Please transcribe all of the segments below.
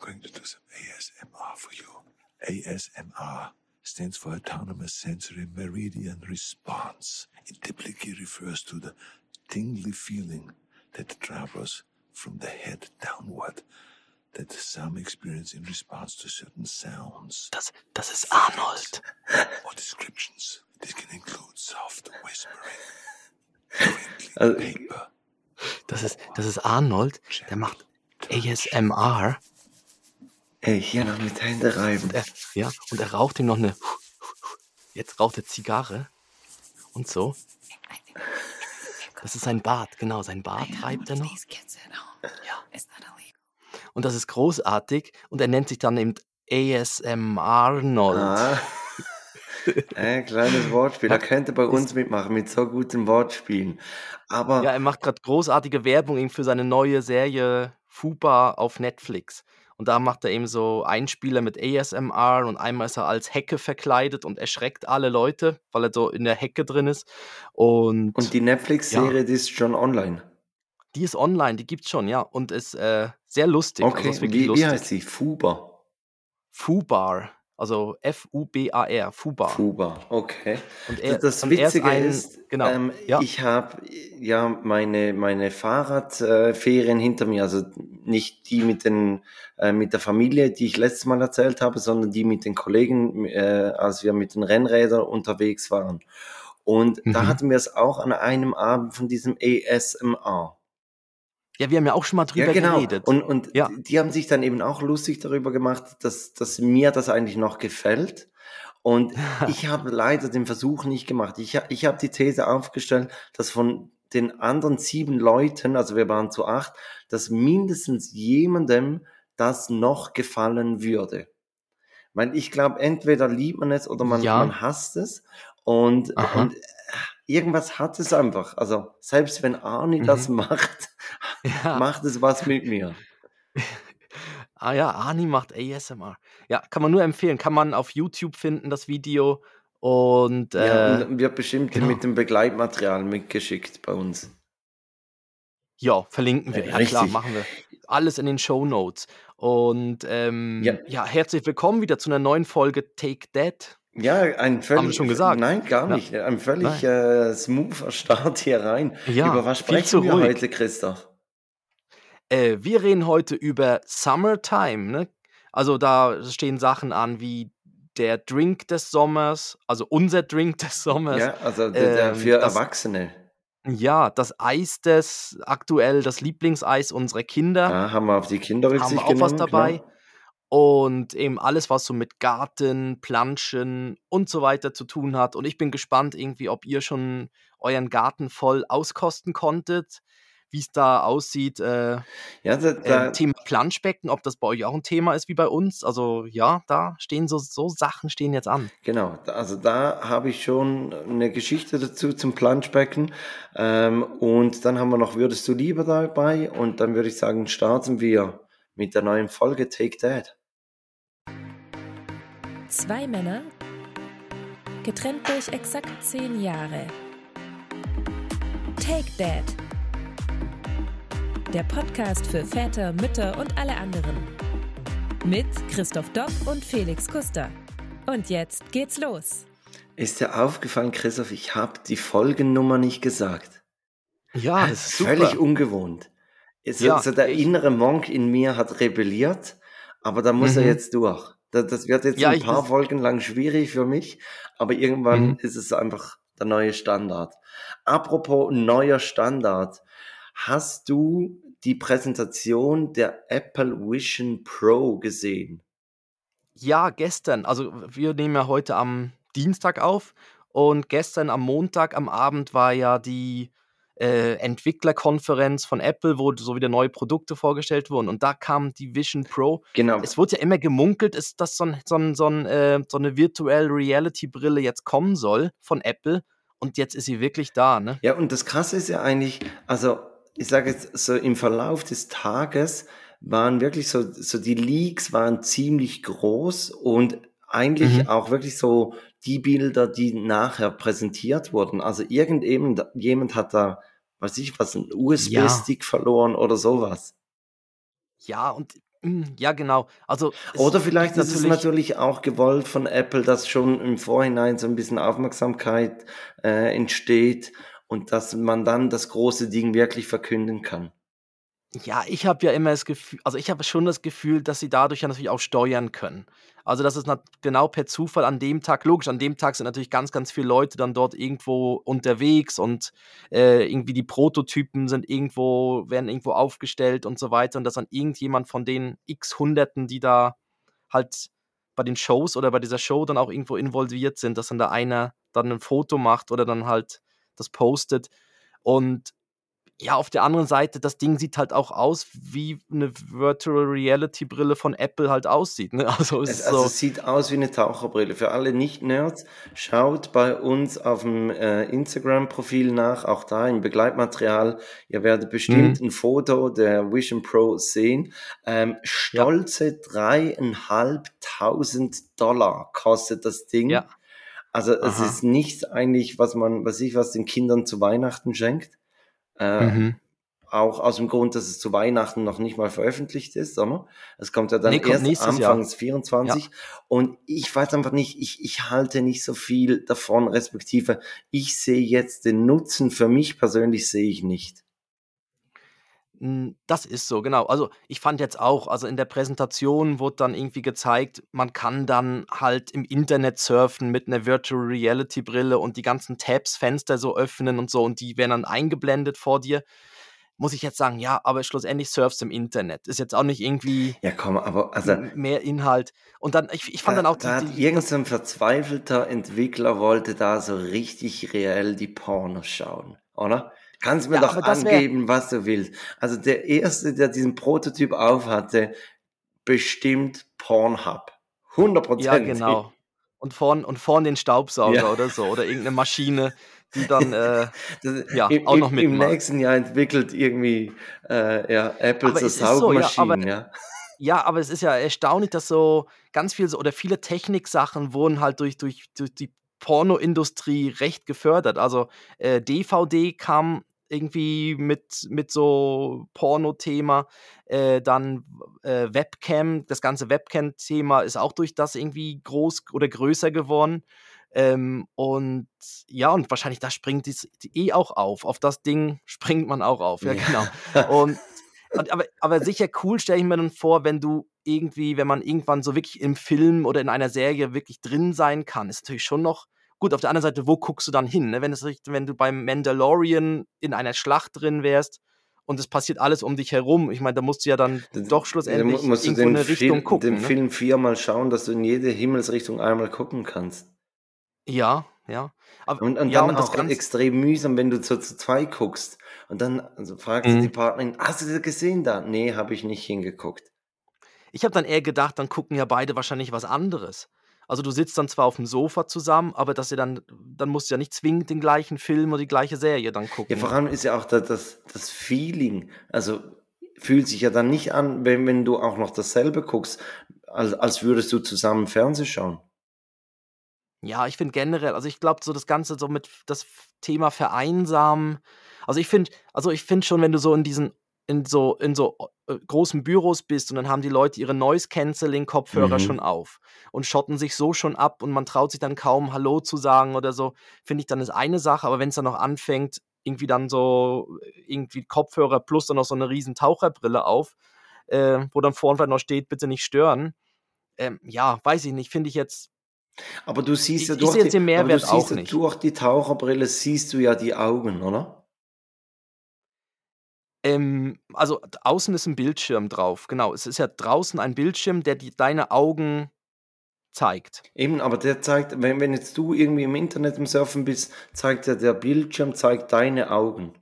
I'm going to do some ASMR for you. ASMR stands for Autonomous Sensory Meridian Response. It typically refers to the tingly feeling that travels from the head downward that some experience in response to certain sounds. Das, das ist Arnold. Or descriptions. This can include soft whispering, uh, Also, paper, Das ist, das ist Arnold. Der macht ASMR. Ey, hier noch mit Hände reiben. Er, ja, und er raucht ihm noch eine. Jetzt raucht er Zigarre. Und so. Das ist sein Bart, genau, sein Bart reibt er noch. Ja. Und das ist großartig. Und er nennt sich dann eben ASM Arnold. Ah. Ein kleines Wortspiel. Da könnte bei uns mitmachen mit so guten Wortspielen. Aber Ja, er macht gerade großartige Werbung für seine neue Serie Fuba auf Netflix. Und da macht er eben so Einspieler mit ASMR und einmal ist er als Hecke verkleidet und erschreckt alle Leute, weil er so in der Hecke drin ist. Und, und die Netflix-Serie, die ist schon online. die ist online, die gibt's schon, ja. Und ist äh, sehr lustig. also Okay, ist wirklich wie, lustig. wie heißt sie? Fuba. Fubar. Also F-U-B-A-R, Fubar. Fuba, okay. Und er, das und er ist Witzige ein, ist, genau, ähm, ja. ich habe ja meine, meine Fahrradferien hinter mir, also nicht die mit, den, äh, mit der Familie, die ich letztes Mal erzählt habe, sondern die mit den Kollegen, äh, als wir mit den Rennrädern unterwegs waren. Und da Mhm. hatten wir es auch an einem Abend von diesem ASMR. Ja, wir haben ja auch schon mal drüber ja, genau. geredet. Und, und Ja. die haben sich dann eben auch lustig darüber gemacht, dass, dass mir das eigentlich noch gefällt. Und ich habe leider den Versuch nicht gemacht. Ich, ich habe die These aufgestellt, dass von den anderen sieben Leuten, also wir waren zu acht, dass mindestens jemandem das noch gefallen würde. Weil ich glaube, entweder liebt man es oder man, Ja. man hasst es. Und, und äh, irgendwas hat es einfach. Also selbst wenn Arnie Mhm. das macht, ja. macht es was mit mir. Ah ja, Ani macht ASMR. Ja, kann man nur empfehlen. Kann man auf YouTube finden, das Video. Und ja, äh, und wird bestimmt genau. mit dem Begleitmaterial mitgeschickt bei uns. ja, verlinken wir. Ja, Ja, klar, machen wir. Alles in den Show Notes. Und ähm, Ja. ja. herzlich willkommen wieder zu einer neuen Folge Take That. Ja, ein völlig. wir schon gesagt? Nein, gar Ja. nicht. Ein völlig äh, smoother Start hier rein. Ja, Über was sprechen wir ruhig. heute, Christoph? Äh, wir reden heute über Summertime. Ne? Also da stehen Sachen an wie der Drink des Sommers, also unser Drink des Sommers. Ja, also der, ähm, für das- Erwachsene. Ja, das Eis des aktuell das Lieblingseis unserer Kinder. Da haben wir auf die Kinder haben wir auch was genommen, dabei. klar. Und eben alles, was so mit Garten, Planschen und so weiter zu tun hat. Und ich bin gespannt, irgendwie, ob ihr schon euren Garten voll auskosten konntet, wie es da aussieht. Äh, Ja, da, da, äh, Thema Planschbecken, ob das bei euch auch ein Thema ist wie bei uns. Also ja, da stehen so, so Sachen stehen jetzt an. Genau, also da habe ich schon eine Geschichte dazu zum Planschbecken. Ähm, und dann haben wir noch Würdest du lieber dabei? Und dann würde ich sagen, starten wir mit der neuen Folge Take That. Zwei Männer, getrennt durch exakt zehn Jahre. Take Dad. Der Podcast für Väter, Mütter und alle anderen. Mit Christoph Dopp und Felix Kuster. Und jetzt geht's los. Ist dir aufgefallen, Christoph, ich habe die Folgennummer nicht gesagt. Ja, das ist super. Völlig ungewohnt. So, Ja, so der innere Monk in mir hat rebelliert, aber da muss er Mhm. jetzt durch. Das, das wird jetzt Ja, ein paar Folgen lang schwierig für mich, aber irgendwann Mhm. ist es einfach der neue Standard. Apropos neuer Standard, hast du die Präsentation der Apple Vision Pro gesehen? Ja, gestern. Also wir nehmen ja heute am Dienstag auf und gestern am Montag am Abend war ja die äh, Entwicklerkonferenz von Apple, wo so wieder neue Produkte vorgestellt wurden. Und da kam die Vision Pro. Genau. Es wurde ja immer gemunkelt, ist, dass so, ein, so, ein, so, ein, äh, so eine Virtual Reality Brille jetzt kommen soll von Apple. Und jetzt ist sie wirklich da, ne? Ja, und das Krasse ist ja eigentlich, also ich sage jetzt so im Verlauf des Tages waren wirklich so, so die Leaks waren ziemlich groß und eigentlich Mhm. auch wirklich so die Bilder, die nachher präsentiert wurden. Also irgendjemand jemand hat da, weiß ich was, einen USB-Stick verloren oder sowas. Ja, und Hm, ja, genau. Also Oder vielleicht ist es natürlich auch gewollt von Apple, dass schon im Vorhinein so ein bisschen Aufmerksamkeit äh, entsteht und dass man dann das große Ding wirklich verkünden kann. Ja, ich habe ja immer das Gefühl also, ich habe schon das Gefühl, dass sie dadurch ja natürlich auch steuern können. Also, dass es genau per Zufall an dem Tag logisch, an dem Tag sind natürlich ganz, ganz viele Leute dann dort irgendwo unterwegs und, äh, irgendwie die Prototypen sind irgendwo werden irgendwo aufgestellt und so weiter und dass dann irgendjemand von den X Hunderten, die da halt bei den Shows oder bei dieser Show dann auch irgendwo involviert sind, dass dann da einer dann ein Foto macht oder dann halt das postet. Und ja, auf der anderen Seite, das Ding sieht halt auch aus, wie eine Virtual Reality Brille von Apple halt aussieht. Ne? Also, es, also so es sieht aus wie eine Taucherbrille. Für alle Nicht-Nerds, schaut bei uns auf dem äh, Instagram-Profil nach, auch da im Begleitmaterial. Ihr werdet bestimmt mhm. ein Foto der Vision Pro sehen. Ähm, stolze dreieinhalbtausend ja. Dollar kostet das Ding. Ja. Also Aha. es ist nichts eigentlich, was man, was ich, was den Kindern zu Weihnachten schenkt. Äh, mhm. Auch aus dem Grund, dass es zu Weihnachten noch nicht mal veröffentlicht ist, sondern es kommt ja dann nee, erst Anfangs Jahr. 24. Ja. Und ich weiß einfach nicht, ich, ich halte nicht so viel davon, respektive ich sehe jetzt den Nutzen für mich persönlich sehe ich nicht. Hm, das ist so, genau. Also, ich fand jetzt auch also, in der Präsentation wurde dann irgendwie gezeigt, man kann dann halt im Internet surfen mit einer Virtual Reality Brille und die ganzen Tabs, Fenster so öffnen und so und die werden dann eingeblendet vor dir. Muss ich jetzt sagen, ja, aber schlussendlich surfst du im Internet. Ist jetzt auch nicht irgendwie Ja, komm, aber also mehr Inhalt. Und dann ich ich fand da, dann auch da die, hat irgend so 'n verzweifelter Entwickler wollte da so richtig reell die Pornos schauen, oder? Kannst mir ja, doch angeben, was du willst. Also der erste, der diesen Prototyp aufhatte, bestimmt Pornhub. 100%. Ja, genau. Und vorn, und vorn den Staubsauger ja. oder so. Oder irgendeine Maschine, die dann äh, ja, Im, auch noch mitmacht. Im nächsten Jahr entwickelt irgendwie äh, ja, Apple zur Saugmaschine. So, ja, ja. Ja, aber es ist ja erstaunlich, dass so ganz viel so, oder viele Techniksachen wurden halt durch, durch, durch die Pornoindustrie recht gefördert. Also äh, DVD kam irgendwie mit, mit so Porno-Thema. Äh, dann äh, Webcam, das ganze Webcam-Thema ist auch durch das irgendwie groß oder größer geworden. Ähm, und ja, und wahrscheinlich da springt die, eh auch auf. Auf das Ding springt man auch auf, ja, ja. genau. Und, und, aber, aber sicher cool stelle ich mir dann vor, wenn du irgendwie, wenn man irgendwann so wirklich im Film oder in einer Serie wirklich drin sein kann, ist natürlich schon noch Gut, auf der anderen Seite, wo guckst du dann hin? Ne? Wenn, es, wenn du beim Mandalorian in einer Schlacht drin wärst und es passiert alles um dich herum, ich meine, da musst du ja dann doch schlussendlich musst irgendwo in eine Richtung Film, gucken. Den ne? Film viermal schauen, dass du in jede Himmelsrichtung einmal gucken kannst. Ja, ja. Aber, und, und ja, dann und auch extrem mühsam, wenn du zu, zu zwei guckst. Und dann also fragst mhm. du die Partnerin, hast du das gesehen da? Nee, habe ich nicht hingeguckt. Ich habe dann eher gedacht, dann gucken ja beide wahrscheinlich was anderes. Also du sitzt dann zwar auf dem Sofa zusammen, aber dass ihr dann, dann musst du ja nicht zwingend den gleichen Film oder die gleiche Serie dann gucken. Ja, vor allem ist ja auch das, das, das Feeling, also fühlt sich ja dann nicht an, wenn, wenn du auch noch dasselbe guckst, als, als würdest du zusammen Fernsehen schauen. Ja, ich finde generell, also ich glaube, so das Ganze so mit das Thema Vereinsamen, also ich finde, also ich finde schon, wenn du so in diesen in so, in so großen Büros bist und dann haben die Leute ihre Noise-Canceling-Kopfhörer mhm. schon auf und schotten sich so schon ab und man traut sich dann kaum Hallo zu sagen oder so, finde ich dann ist eine Sache, aber wenn es dann noch anfängt, irgendwie dann so, äh, irgendwie Kopfhörer plus dann noch so eine riesen Taucherbrille auf, äh, wo dann vorne noch steht, bitte nicht stören, ähm, ja, weiß ich nicht, finde ich jetzt aber du siehst ja durch, die, aber du siehst ja durch die Taucherbrille siehst du ja die Augen, oder? Ähm, also außen ist ein Bildschirm drauf, genau. Es ist ja draußen ein Bildschirm, der die, deine Augen zeigt. Eben, aber der zeigt, wenn, wenn jetzt du irgendwie im Internet im Surfen bist, zeigt ja der Bildschirm zeigt deine Augen.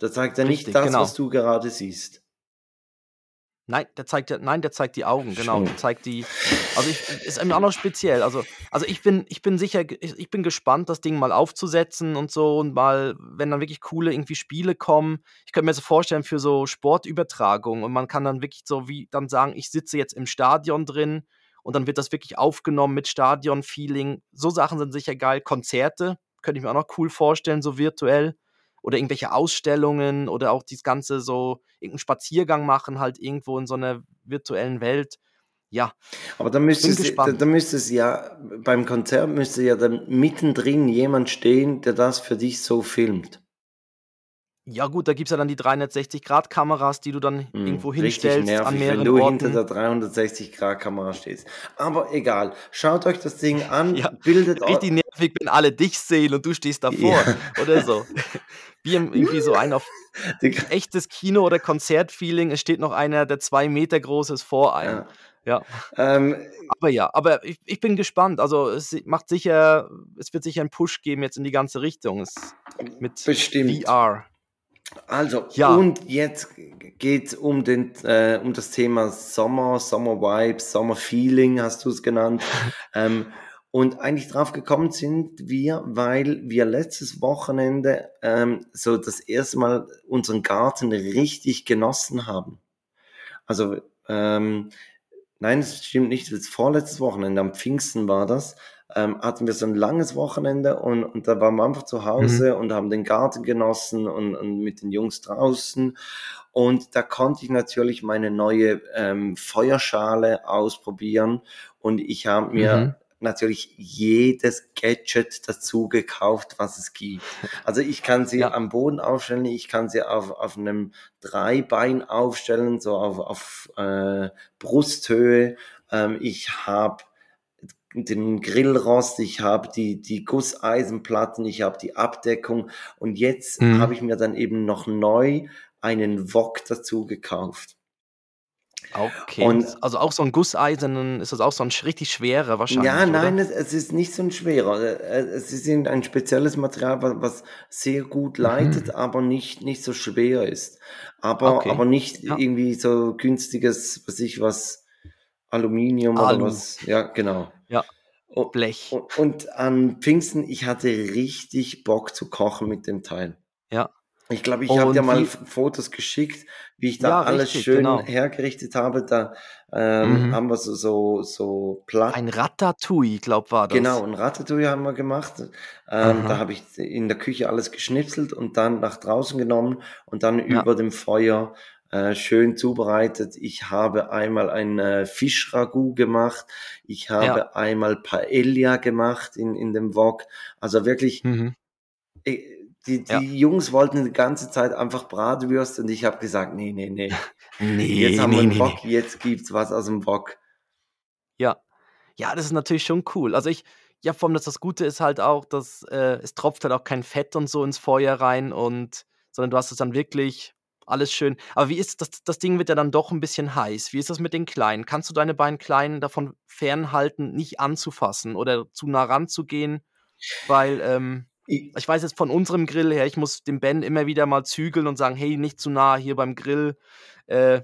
Da zeigt er nicht das, genau. was du gerade siehst. Nein, der zeigt ja, nein, der zeigt die Augen, genau. Der zeigt die. Also ich, ist auch noch speziell. Also, also ich bin, ich bin sicher, ich, ich bin gespannt, das Ding mal aufzusetzen und so und mal, wenn dann wirklich coole irgendwie Spiele kommen. Ich könnte mir so vorstellen für so Sportübertragung und man kann dann wirklich so wie dann sagen, ich sitze jetzt im Stadion drin und dann wird das wirklich aufgenommen mit Stadion-Feeling. So Sachen sind sicher geil. Konzerte könnte ich mir auch noch cool vorstellen, so virtuell oder irgendwelche Ausstellungen oder auch das Ganze so, irgendeinen Spaziergang machen, halt irgendwo in so einer virtuellen Welt. Ja. Aber da müsste, es, da, da müsste es ja, beim Konzert müsste ja dann mittendrin jemand stehen, der das für dich so filmt. Ja gut, da gibt es ja dann die 360-Grad-Kameras, die du dann hm, irgendwo hinstellst nervig, an mehreren wenn du Orten. hinter der 360-Grad-Kamera stehst. Aber egal, schaut euch das Ding an, ja, bildet Richtig nervig, wenn alle dich sehen und du stehst davor ja. oder so. Wie irgendwie so ein auf echtes Kino- oder Konzertfeeling, es steht noch einer, der zwei Meter groß ist, vor einem. Ja. ja. Ähm, aber ja, aber ich, ich, bin gespannt. Also es macht sicher, es wird sicher einen Push geben jetzt in die ganze Richtung. Es, mit bestimmt. VR. Also, ja. und jetzt geht es um, äh, um das Thema Sommer, Sommer Vibes, Sommer Feeling, hast du es genannt. ähm, und eigentlich drauf gekommen sind wir, weil wir letztes Wochenende ähm, so das erste Mal unseren Garten richtig genossen haben. Also, ähm, nein, das stimmt nicht, das vorletztes Wochenende, am Pfingsten war das ähm, hatten wir so ein langes Wochenende und, und da waren wir einfach zu Hause mhm. und haben den Garten genossen und, und mit den Jungs draußen. Und da konnte ich natürlich meine neue ähm, Feuerschale ausprobieren und ich habe mir mhm natürlich jedes Gadget dazu gekauft, was es gibt. Also ich kann sie ja. am Boden aufstellen, ich kann sie auf, auf einem Dreibein aufstellen, so auf, auf äh, Brusthöhe. Ähm, ich habe den Grillrost, ich habe die, die Gusseisenplatten, ich habe die Abdeckung und jetzt mhm. habe ich mir dann eben noch neu einen Wok dazu gekauft. Okay. Und, also auch so ein Gusseisernen, ist das auch so ein richtig schwerer wahrscheinlich? Ja, nein, es, es, ist nicht so ein schwerer. Äh, es ist ein spezielles Material, was, was sehr gut leitet, mhm. aber nicht, nicht so schwer ist. Aber, okay. aber nicht ja. irgendwie so günstiges, was ich was, Aluminium Alu. oder was. Ja, genau. Ja. Blech. Und, und, an Pfingsten, ich hatte richtig Bock zu kochen mit dem Teil. Ja. Ich glaube, ich habe dir mal Fotos geschickt, wie ich da ja, alles richtig, schön genau. hergerichtet habe. Da ähm, mhm. haben wir so, so, so platt. Ein Ratatouille, glaube war das. Genau, ein Ratatouille haben wir gemacht. Ähm, da habe ich in der Küche alles geschnipselt und dann nach draußen genommen und dann ja. über dem Feuer äh, schön zubereitet. Ich habe einmal ein äh, Fischragout gemacht. Ich habe ja. einmal Paella gemacht in, in dem Wok. Also wirklich, mhm. äh, die, die ja. Jungs wollten die ganze Zeit einfach Bratwürste und ich habe gesagt, nee, nee, nee. nee jetzt haben nee, wir einen nee, Wok, nee. jetzt gibt's was aus dem Wok. Ja. Ja, das ist natürlich schon cool. Also ich, ja, vor allem das, das Gute ist halt auch, dass äh, es tropft halt auch kein Fett und so ins Feuer rein und sondern du hast es dann wirklich alles schön. Aber wie ist das? Das Ding wird ja dann doch ein bisschen heiß. Wie ist das mit den Kleinen? Kannst du deine beiden Kleinen davon fernhalten, nicht anzufassen oder zu nah ranzugehen? Weil, ähm, ich weiß jetzt von unserem Grill her, ich muss dem Ben immer wieder mal zügeln und sagen, hey, nicht zu nah hier beim Grill. Äh,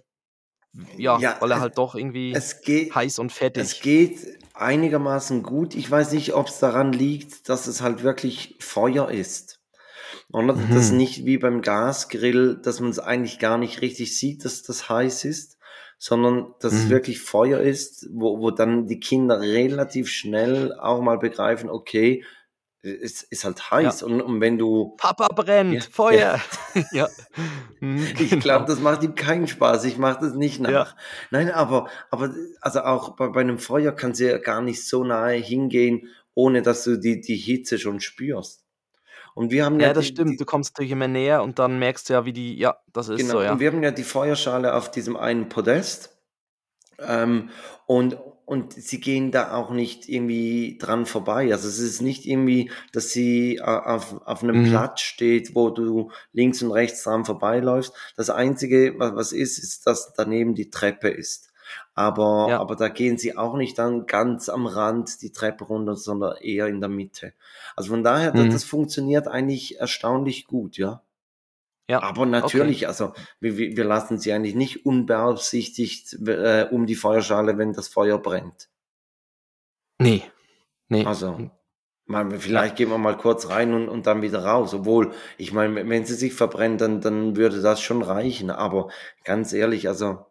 ja, ja, weil er halt doch irgendwie geht, heiß und fettig. Es geht einigermaßen gut. Ich weiß nicht, ob es daran liegt, dass es halt wirklich Feuer ist. Und mhm. das nicht wie beim Gasgrill, dass man es eigentlich gar nicht richtig sieht, dass das heiß ist, sondern dass mhm. es wirklich Feuer ist, wo, wo dann die Kinder relativ schnell auch mal begreifen, okay, es ist halt heiß. Ja. Und, und, wenn du. Papa brennt, ja, Feuer. Ja. ja. Mhm, ich genau. glaube, das macht ihm keinen Spaß. Ich mache das nicht nach. Nein, aber, aber also auch bei, bei einem Feuer kannst du ja gar nicht so nahe hingehen, ohne dass du die, die Hitze schon spürst. Und wir haben ja, ja das die, stimmt. Du kommst natürlich immer näher und dann merkst du ja, wie die, ja, das ist genau, so, ja. Und wir haben ja die Feuerschale auf diesem einen Podest. Ähm, und, und sie gehen da auch nicht irgendwie dran vorbei. Also es ist nicht irgendwie, dass sie auf, auf einem mhm. Platz steht, wo du links und rechts dran vorbeiläufst. Das Einzige, was, was ist, ist, dass daneben die Treppe ist. Aber, ja. aber da gehen sie auch nicht dann ganz am Rand die Treppe runter, sondern eher in der Mitte. Also von daher, mhm. das, das funktioniert eigentlich erstaunlich gut, ja. Ja, aber natürlich, okay. also wir, wir lassen sie eigentlich nicht unbeabsichtigt äh, um die Feuerschale, wenn das Feuer brennt. Nee, nee. Also mal, vielleicht ja. gehen wir mal kurz rein und, und dann wieder raus. Obwohl, ich meine, wenn sie sich verbrennt, dann, dann würde das schon reichen. Aber ganz ehrlich, also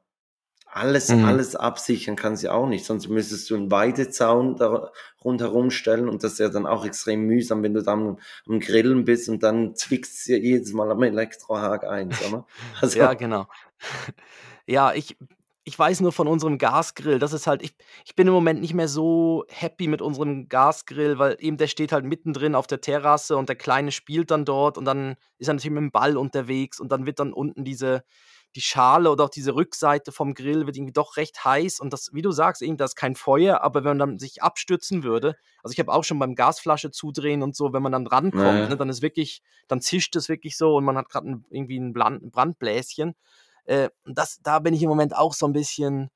alles, mhm. alles absichern kann sie auch nicht, sonst müsstest du einen Weidezaun da rundherum stellen und das ist ja dann auch extrem mühsam, wenn du da am, am Grillen bist und dann zwickst du jedes Mal am Elektrohag ein. Also, ja, genau. Ja, ich, ich weiß nur von unserem Gasgrill, das ist halt, ich, ich bin im Moment nicht mehr so happy mit unserem Gasgrill, weil eben der steht halt mittendrin auf der Terrasse und der Kleine spielt dann dort und dann ist er natürlich mit dem Ball unterwegs und dann wird dann unten diese, die Schale oder auch diese Rückseite vom Grill wird irgendwie doch recht heiß und das, wie du sagst, eben, da ist kein Feuer, aber wenn man dann sich abstützen würde, also ich habe auch schon beim Gasflasche zudrehen und so, wenn man dann rankommt, Ja. ne, dann ist wirklich, dann zischt es wirklich so und man hat gerade irgendwie ein Brandbläschen. Äh, und das, da bin ich im Moment auch so ein bisschen,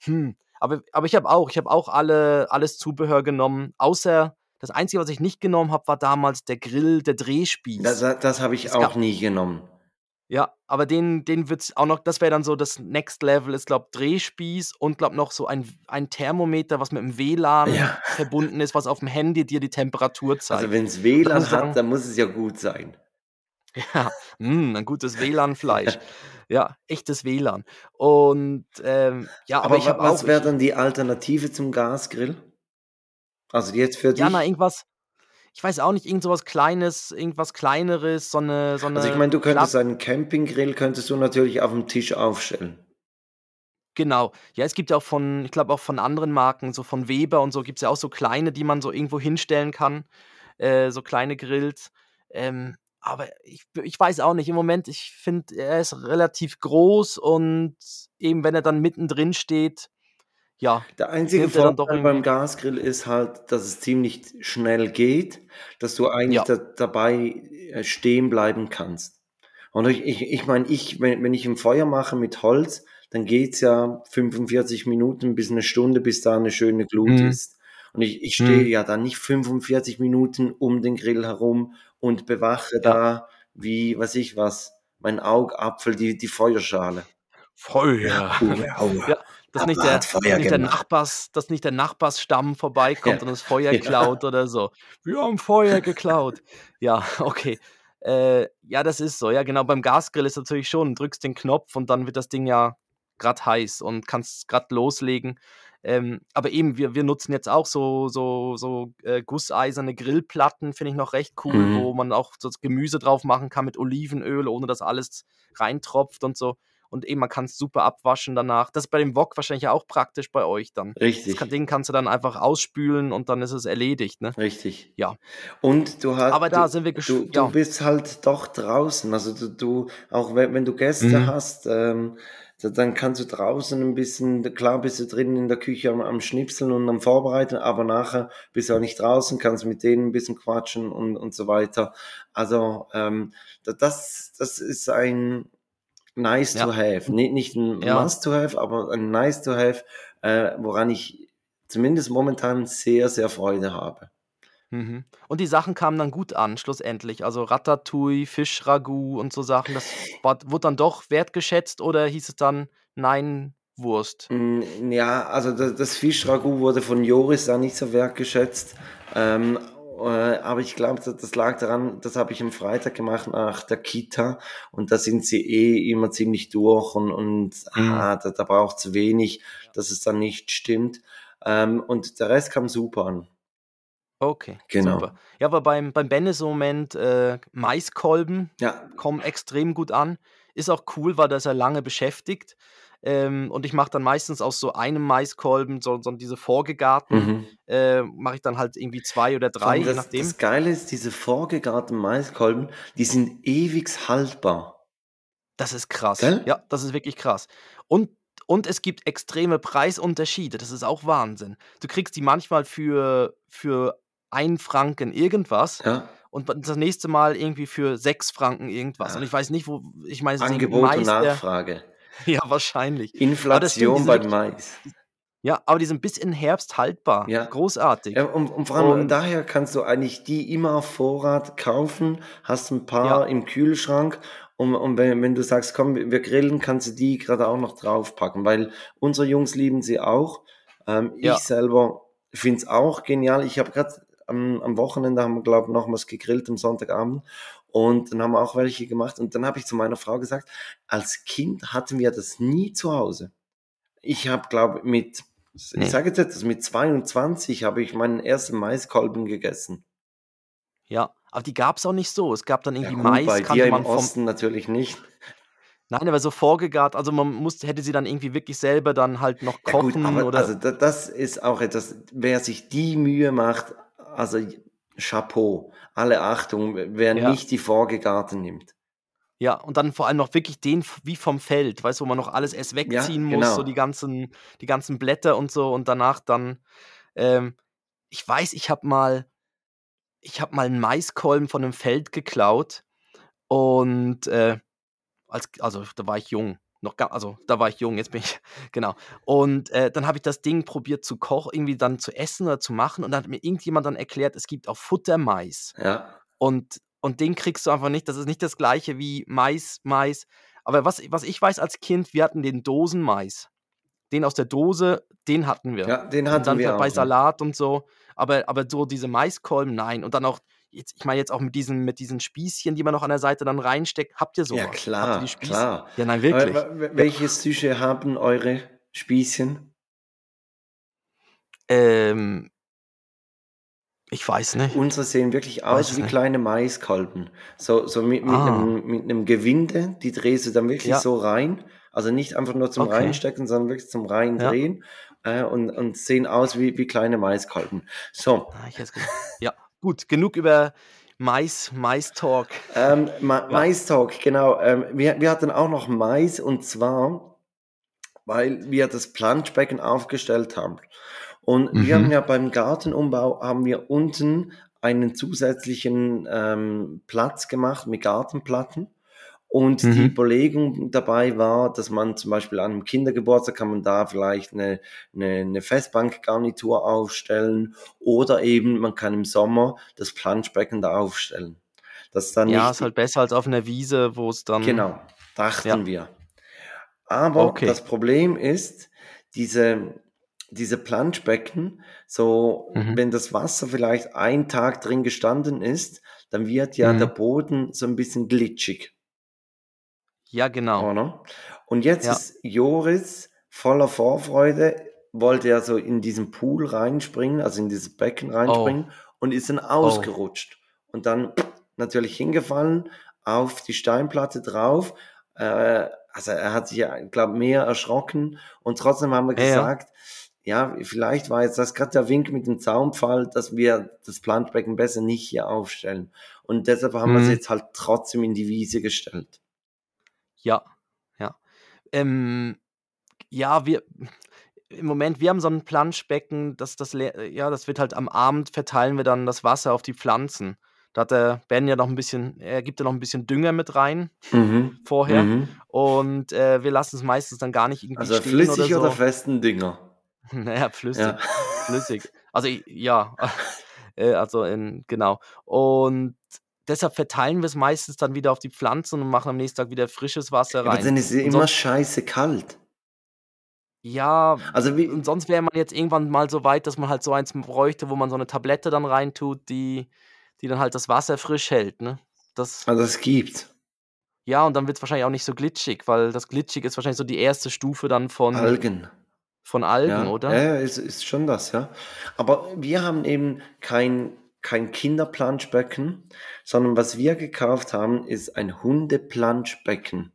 hm, aber, aber ich habe auch, ich habe auch alle, alles Zubehör genommen, außer das Einzige, was ich nicht genommen habe, war damals der Grill, der Drehspieß. Das, das, das habe ich Es auch nie genommen. Ja, aber den, den wird es auch noch, das wäre dann so das Next Level, ist, glaube Drehspieß und glaube noch so ein, ein Thermometer, was mit dem WLAN Ja. verbunden ist, was auf dem Handy dir die Temperatur zeigt. Also wenn es WLAN sagen- hat, dann muss es ja gut sein. Ja, mm, ein gutes WLAN-Fleisch. ja, echtes WLAN. Und ähm, ja, aber, Aber, ich habe wa- was wäre dann die Alternative zum Gasgrill? Also jetzt für dich? ja, na, irgendwas. Ich weiß auch nicht, irgend sowas Kleines, irgendwas Kleineres, so eine. So eine also ich meine, du könntest einen Campinggrill könntest du natürlich auf dem Tisch aufstellen. Genau. Ja, es gibt ja auch von, ich glaube auch von anderen Marken, so von Weber und so, gibt es ja auch so kleine, die man so irgendwo hinstellen kann. Äh, so kleine Grills. Ähm, aber ich, ich weiß auch nicht. Im Moment, ich finde, er ist relativ groß und eben wenn er dann mittendrin steht, ja, Der einzige Vorteil beim Gasgrill ist halt, dass es ziemlich schnell geht, dass du eigentlich Ja. da, dabei äh, stehen bleiben kannst. Und ich, ich, ich meine, ich, wenn, wenn ich ein Feuer mache mit Holz, dann geht's ja 45 Minuten bis eine Stunde, bis da eine schöne Glut Mhm. ist. Und ich, ich stehe Mhm. ja dann nicht 45 Minuten um den Grill herum und bewache Ja. da, wie, was ich was, mein Augapfel, die, die Feuerschale. Feuer. Aue. Ja, dass nicht, der, dass, nicht der. Nachbars, dass nicht der Nachbarsstamm vorbeikommt Ja. und das Feuer Ja. klaut oder so. Wir haben Feuer geklaut. Ja, okay. Äh, ja, das ist so. Ja, genau. Beim Gasgrill ist natürlich schon, drückst den Knopf und dann wird das Ding ja gerade heiß und kannst gerade loslegen. Ähm, aber eben, wir, wir nutzen jetzt auch so, so, so äh, gusseiserne Grillplatten, finde ich noch recht cool, Mhm. wo man auch so Gemüse drauf machen kann mit Olivenöl, ohne dass alles reintropft und so. Und eben, man kann es super abwaschen danach. Das ist bei dem Wok wahrscheinlich auch praktisch bei euch dann. Das Richtig. kann, Ding kannst du dann einfach ausspülen und dann ist es erledigt, ne? Richtig. Ja. Und du hast. Aber da du, sind wir du, du ja. bist halt doch draußen. Also du, du auch wenn, wenn du Gäste Mhm. hast, ähm, da, dann kannst du draußen ein bisschen, klar bist du drin in der Küche am, am Schnipseln und am Vorbereiten, aber nachher bist du auch nicht draußen, kannst mit denen ein bisschen quatschen und, und so weiter. Also ähm, da- das, das ist ein nice Ja. to have. Nicht, nicht ein Ja. must to have, aber ein nice to have, äh, woran ich zumindest momentan sehr, sehr Freude habe. Mhm. Und die Sachen kamen dann gut an, schlussendlich. Also Ratatouille, Fischragout und so Sachen. Das war, wurde dann doch wertgeschätzt oder hieß es dann, nein, Wurst? Mm, Ja, also das, das Fischragout wurde von Joris da nicht so wertgeschätzt. Ähm, äh, aber ich glaube, das, lag daran, das habe ich am Freitag gemacht nach der Kita und da sind sie eh immer ziemlich durch und, und Mhm. ah, da, da braucht es wenig, dass es dann nicht stimmt. Ähm, und der Rest kam super an. Okay, Genau. super. Ja, aber beim, beim Ben ist im Moment äh, Maiskolben Ja, kommen extrem gut an. Ist auch cool, weil das ja lange beschäftigt. Ähm, und ich mache dann meistens aus so einem Maiskolben, so, so diese vorgegarten, mhm. äh, mache ich dann halt irgendwie zwei oder drei, allem je das, nachdem. das Geile ist, diese vorgegarten Maiskolben, die sind ewig haltbar. Das ist krass. Gell? Ja, das ist wirklich krass. Und, und es gibt extreme Preisunterschiede. Das ist auch Wahnsinn. Du kriegst die manchmal für, für ein Franken irgendwas Ja, und das nächste Mal irgendwie für sechs Franken irgendwas. Ja. Und ich weiß nicht, wo. Ich meine, Angebot und Nachfrage. Ja, wahrscheinlich. Inflation beim wirklich- Mais. Ja, aber die sind bis in Herbst haltbar. Ja. Großartig. Ja, und, und vor allem Und- daher kannst du eigentlich die immer auf Vorrat kaufen, hast ein paar Ja. im Kühlschrank und, und wenn, wenn du sagst, komm, wir grillen, kannst du die gerade auch noch draufpacken, weil unsere Jungs lieben sie auch. Ähm, Ja. Ich selber finde es auch genial. Ich habe gerade am, am Wochenende haben wir, glaube ich, nochmals gegrillt am Sonntagabend und dann haben wir auch welche gemacht und dann habe ich zu meiner Frau gesagt, als Kind hatten wir das nie zu Hause. Ich habe, glaube mit, Nee. ich sage jetzt etwas, mit 22 habe ich meinen ersten Maiskolben gegessen. Ja, aber die gab es auch nicht so. Es gab dann Ja, irgendwie gut, Mais, bei dir im man vom. Osten natürlich nicht. Nein, aber so vorgegart, also man muss, hätte sie dann irgendwie wirklich selber dann halt noch Ja gut, kochen aber oder. also da- das ist auch etwas, wer sich die Mühe macht, also Chapeau, alle Achtung, wer Ja. nicht die vorgegarten nimmt. Ja, und dann vor allem noch wirklich den wie vom Feld, weißt du, wo man noch alles erst wegziehen muss, so genau. die ganzen, die ganzen Blätter und so und danach dann, ähm, ich weiß, ich habe mal, ich habe mal einen Maiskolben von einem Feld geklaut und äh, als, also da war ich jung, noch gar, also da war ich jung, jetzt bin ich, genau. Und äh, dann habe ich das Ding probiert zu kochen, irgendwie dann zu essen oder zu machen und dann hat mir irgendjemand dann erklärt, es gibt auch Futtermais. Ja, Und, und den kriegst du einfach nicht. Das ist nicht das gleiche wie Mais, Mais. Aber was, was ich weiß als Kind, wir hatten den Dosenmais. Den aus der Dose, den hatten wir. ja, den und hatten dann wir bei auch. Salat und so. Aber, aber so diese Maiskolben, nein. Und dann auch, jetzt, ich meine jetzt auch mit diesen, mit diesen Spießchen, die man noch an der Seite dann reinsteckt. Habt ihr sowas? Ja, klar, klar. Ja, nein, Aber wirklich. wa- welche Süße haben eure Spießchen? Ähm, ich weiß nicht. Unsere sehen wirklich Weiß aus es wie nicht. kleine Maiskolben. So, so mit, mit, Ah. einem, mit einem Gewinde, die drehst du dann wirklich Ja. so rein. Also nicht einfach nur zum Okay. Reinstecken, sondern wirklich zum Reindrehen. Äh, und, und sehen aus wie, wie kleine Maiskolben. So, Ah. Ja, gut, genug über Mais, Mais-Talk. ähm, Ma Mais-Talk, genau. Ähm, wir, wir hatten auch noch Mais und zwar, weil wir das Planschbecken aufgestellt haben. Und wir Mhm. haben ja beim Gartenumbau haben wir unten einen zusätzlichen ähm, Platz gemacht mit Gartenplatten. Und die Mhm. Überlegung dabei war, dass man zum Beispiel an einem Kindergeburtstag kann man da vielleicht eine, eine, eine Festbankgarnitur aufstellen oder eben man kann im Sommer das Planschbecken da aufstellen. Das dann Ja, ist halt besser als auf einer Wiese, wo es dann. Genau, dachten Ja. wir. Aber Okay. das Problem ist, diese, diese Planschbecken, so Mhm. wenn das Wasser vielleicht einen Tag drin gestanden ist, dann wird ja Mhm. der Boden so ein bisschen glitschig, Ja, genau. oder? Und jetzt Ja. ist Joris voller Vorfreude, wollte ja so in diesen Pool reinspringen, also in dieses Becken Oh. reinspringen und ist dann ausgerutscht. Und dann natürlich hingefallen, auf die Steinplatte drauf. Äh, also er hat sich ja, glaube mehr erschrocken und trotzdem haben wir Ja, gesagt, ja, vielleicht war jetzt das gerade der Wink mit dem Zaunpfahl, dass wir das Planschbecken besser nicht hier aufstellen. Und deshalb haben wir es Mhm. jetzt halt trotzdem in die Wiese gestellt. Ja, ja. Ähm, ja, wir im Moment, wir haben so ein Planschbecken, das, das, leer- ja, das wird halt am Abend verteilen wir dann das Wasser auf die Pflanzen. Da hat der Ben ja noch ein bisschen, er gibt ja noch ein bisschen Dünger mit rein Mhm. vorher. Mhm. Und äh, wir lassen es meistens dann gar nicht irgendwie Also stehen flüssig oder oder, so. festen Dünger? Naja, flüssig. Ja. Flüssig. Also i- ja, Äh, also in, genau. Und deshalb verteilen wir es meistens dann wieder auf die Pflanzen und machen am nächsten Tag wieder frisches Wasser Aber rein. dann ist es immer sonst, scheiße kalt. ja, Also wie, und sonst wäre man jetzt irgendwann mal so weit, dass man halt so eins bräuchte, wo man so eine Tablette dann reintut, die, die dann halt das Wasser frisch hält, ne? Das, also es gibt ja, und dann wird es wahrscheinlich auch nicht so glitschig, weil das glitschig ist wahrscheinlich so die erste Stufe dann von, Algen. von Algen, Ja, oder? ja, ja, ist, ist schon das, ja. Aber wir haben eben kein, kein Kinderplanschbecken, sondern was wir gekauft haben, ist ein Hundeplanschbecken.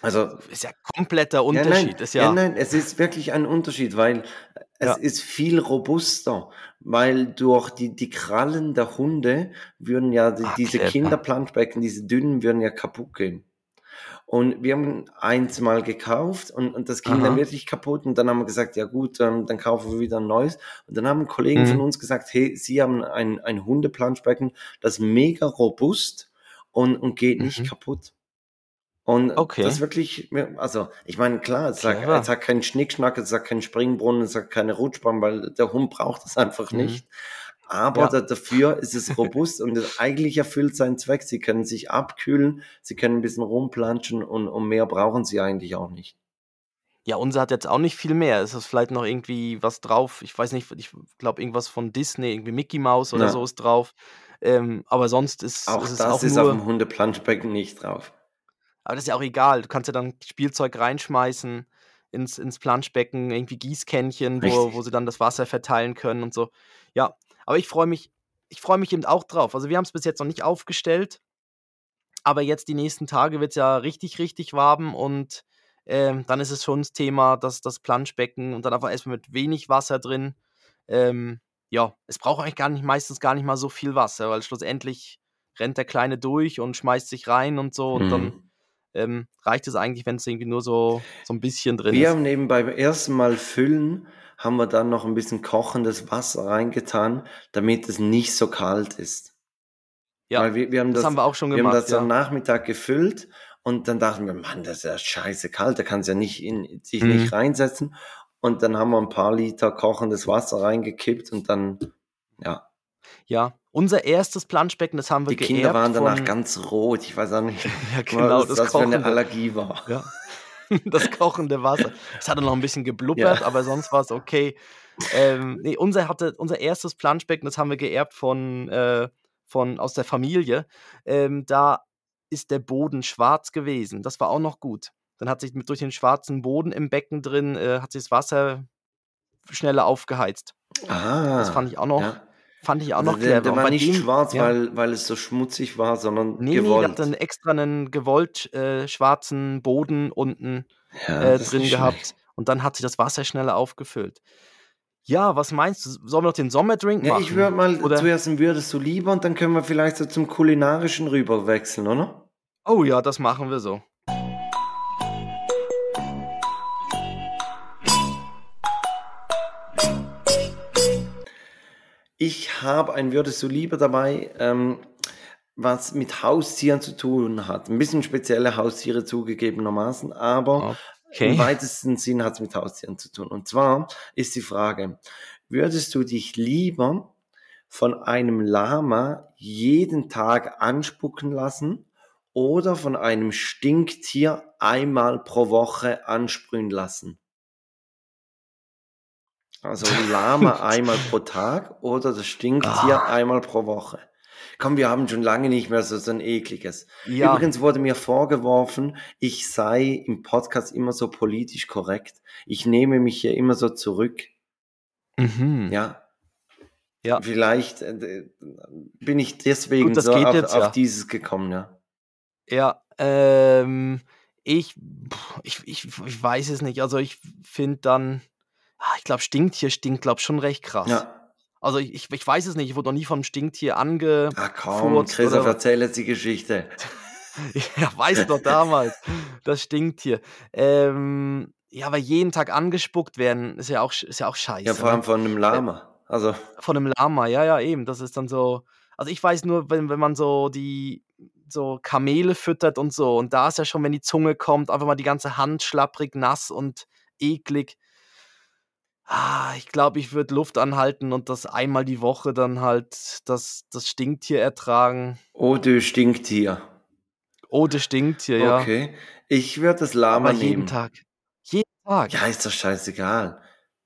Also, Ist ja kompletter ja, Unterschied. nein, ist ja. ja, nein, es ist wirklich ein Unterschied, weil es Ja. ist viel robuster, weil durch die, die Krallen der Hunde würden ja die, Ah, diese clever. Kinderplanschbecken, diese dünnen, würden ja kaputt gehen. Und wir haben eins mal gekauft und, und das ging dann Aha. wirklich kaputt. Und dann haben wir gesagt, ja gut, ähm, dann kaufen wir wieder ein neues. Und dann haben Kollegen von Mhm. uns gesagt, hey, sie haben ein, ein Hundeplanschbecken, das ist mega robust und, und geht nicht Mhm. kaputt. Und Okay. das wirklich, also ich meine, klar, es hat, Clever. es hat keinen Schnickschnack, es hat keinen Springbrunnen, es hat keine Rutschbahn, weil der Hund braucht das einfach Mhm. nicht. Aber Ja. da, dafür ist es robust und es eigentlich erfüllt seinen Zweck. Sie können sich abkühlen, sie können ein bisschen rumplanschen und, und mehr brauchen sie eigentlich auch nicht. Ja, unser hat jetzt auch nicht viel mehr. Es ist vielleicht noch irgendwie was drauf. Ich weiß nicht, ich glaube irgendwas von Disney, irgendwie Mickey Mouse oder Ja. so ist drauf. Ähm, aber sonst ist, Auch ist das auch ist nur. auf dem Hundeplanschbecken nicht drauf. Aber das ist ja auch egal. Du kannst ja dann Spielzeug reinschmeißen ins, ins Planschbecken, irgendwie Gießkännchen, wo, Richtig. wo sie dann das Wasser verteilen können und so. Ja, aber ich freue mich, ich freue mich eben auch drauf. Also wir haben es bis jetzt noch nicht aufgestellt, aber jetzt die nächsten Tage wird es ja richtig, richtig warm und ähm, dann ist es schon das Thema, dass das Planschbecken und dann einfach erstmal mit wenig Wasser drin. Ähm, ja, es braucht eigentlich gar nicht, meistens gar nicht mal so viel Wasser, weil schlussendlich rennt der Kleine durch und schmeißt sich rein und so und mhm. dann ähm, reicht es eigentlich, wenn es irgendwie nur so, so ein bisschen drin wir ist. Wir haben nebenbei beim ersten Mal füllen, haben wir dann noch ein bisschen kochendes Wasser reingetan, damit es nicht so kalt ist. Ja, Weil wir, wir haben das, das, haben wir auch schon gemacht. Wir haben das ja. am Nachmittag gefüllt und dann dachten wir, Mann, das ist ja scheiße kalt, da kann es ja nicht in, sich mhm. nicht reinsetzen. Und dann haben wir ein paar Liter kochendes Wasser reingekippt und dann, ja. Ja, unser erstes Planschbecken, das haben wir Die Kinder waren danach von... ganz rot. Ich weiß auch nicht, ja, genau, was das, das für eine Allergie war. Ja. das kochende Wasser. Es hatte noch ein bisschen geblubbert, ja. aber sonst war es okay. Ähm, nee, unser, hatte, unser erstes Planschbecken, das haben wir geerbt von, äh, von aus der Familie. Ähm, da ist der Boden schwarz gewesen. Das war auch noch gut. Dann hat sich mit durch den schwarzen Boden im Becken drin, äh, hat sich das Wasser schneller aufgeheizt. Ah, das fand ich auch noch. Ja. Fand ich auch also noch clever. Der, der war nicht dem, schwarz, ja. weil, weil es so schmutzig war, sondern nee, gewollt. Nee, der hat dann extra einen gewollt äh, schwarzen Boden unten ja, äh, drin gehabt. Schlecht. Und dann hat sich das Wasser schneller aufgefüllt. Ja, was meinst du? Sollen wir noch den Sommerdrink machen? Ja, ich würde mal oder? zuerst würdest du lieber und dann können wir vielleicht so zum kulinarischen rüber wechseln, oder? Oh ja, das machen wir so. Ich habe ein Würdest du lieber dabei, ähm, was mit Haustieren zu tun hat. Ein bisschen spezielle Haustiere zugegebenermaßen, aber okay. im weitesten Sinn hat es mit Haustieren zu tun. Und zwar ist die Frage, würdest du dich lieber von einem Lama jeden Tag anspucken lassen oder von einem Stinktier einmal pro Woche ansprühen lassen? Also Lama einmal pro Tag oder das Stinktier ah. einmal pro Woche. Komm, wir haben schon lange nicht mehr so, so ein ekliges. Ja. Übrigens wurde mir vorgeworfen, ich sei im Podcast immer so politisch korrekt. Ich nehme mich hier immer so zurück. Mhm. Ja. Ja. Vielleicht äh, bin ich deswegen Gut, so auf, jetzt, auf ja. dieses gekommen, ja. Ja, ähm, ich, ich, ich, ich weiß es nicht. Also ich finde dann, ich glaube, Stinktier stinkt, glaube schon recht krass. Ja. Also ich, ich, weiß es nicht, ich wurde noch nie vom Stinktier ange. Ah komm, Christoph, erzähl jetzt die Geschichte. ja, weiß doch damals. Das Stinktier. Ähm, ja, aber jeden Tag angespuckt werden, ist ja auch, ist ja auch scheiße. Ja, vor allem ne? von einem Lama. Also. Von einem Lama, ja, ja, eben. Das ist dann so. Also ich weiß nur, wenn, wenn man so die so Kamele füttert und so, und da ist ja schon, wenn die Zunge kommt, einfach mal die ganze Hand schlapprig, nass und eklig. Ah, ich glaube, ich würde Luft anhalten und das einmal die Woche dann halt das, das Stinktier ertragen. Oh, du Stinktier. Oh, du Stinktier, ja. Okay. Ich würde das Lama Aber jeden nehmen. Tag. Jeden Tag. Ja, ist doch scheißegal.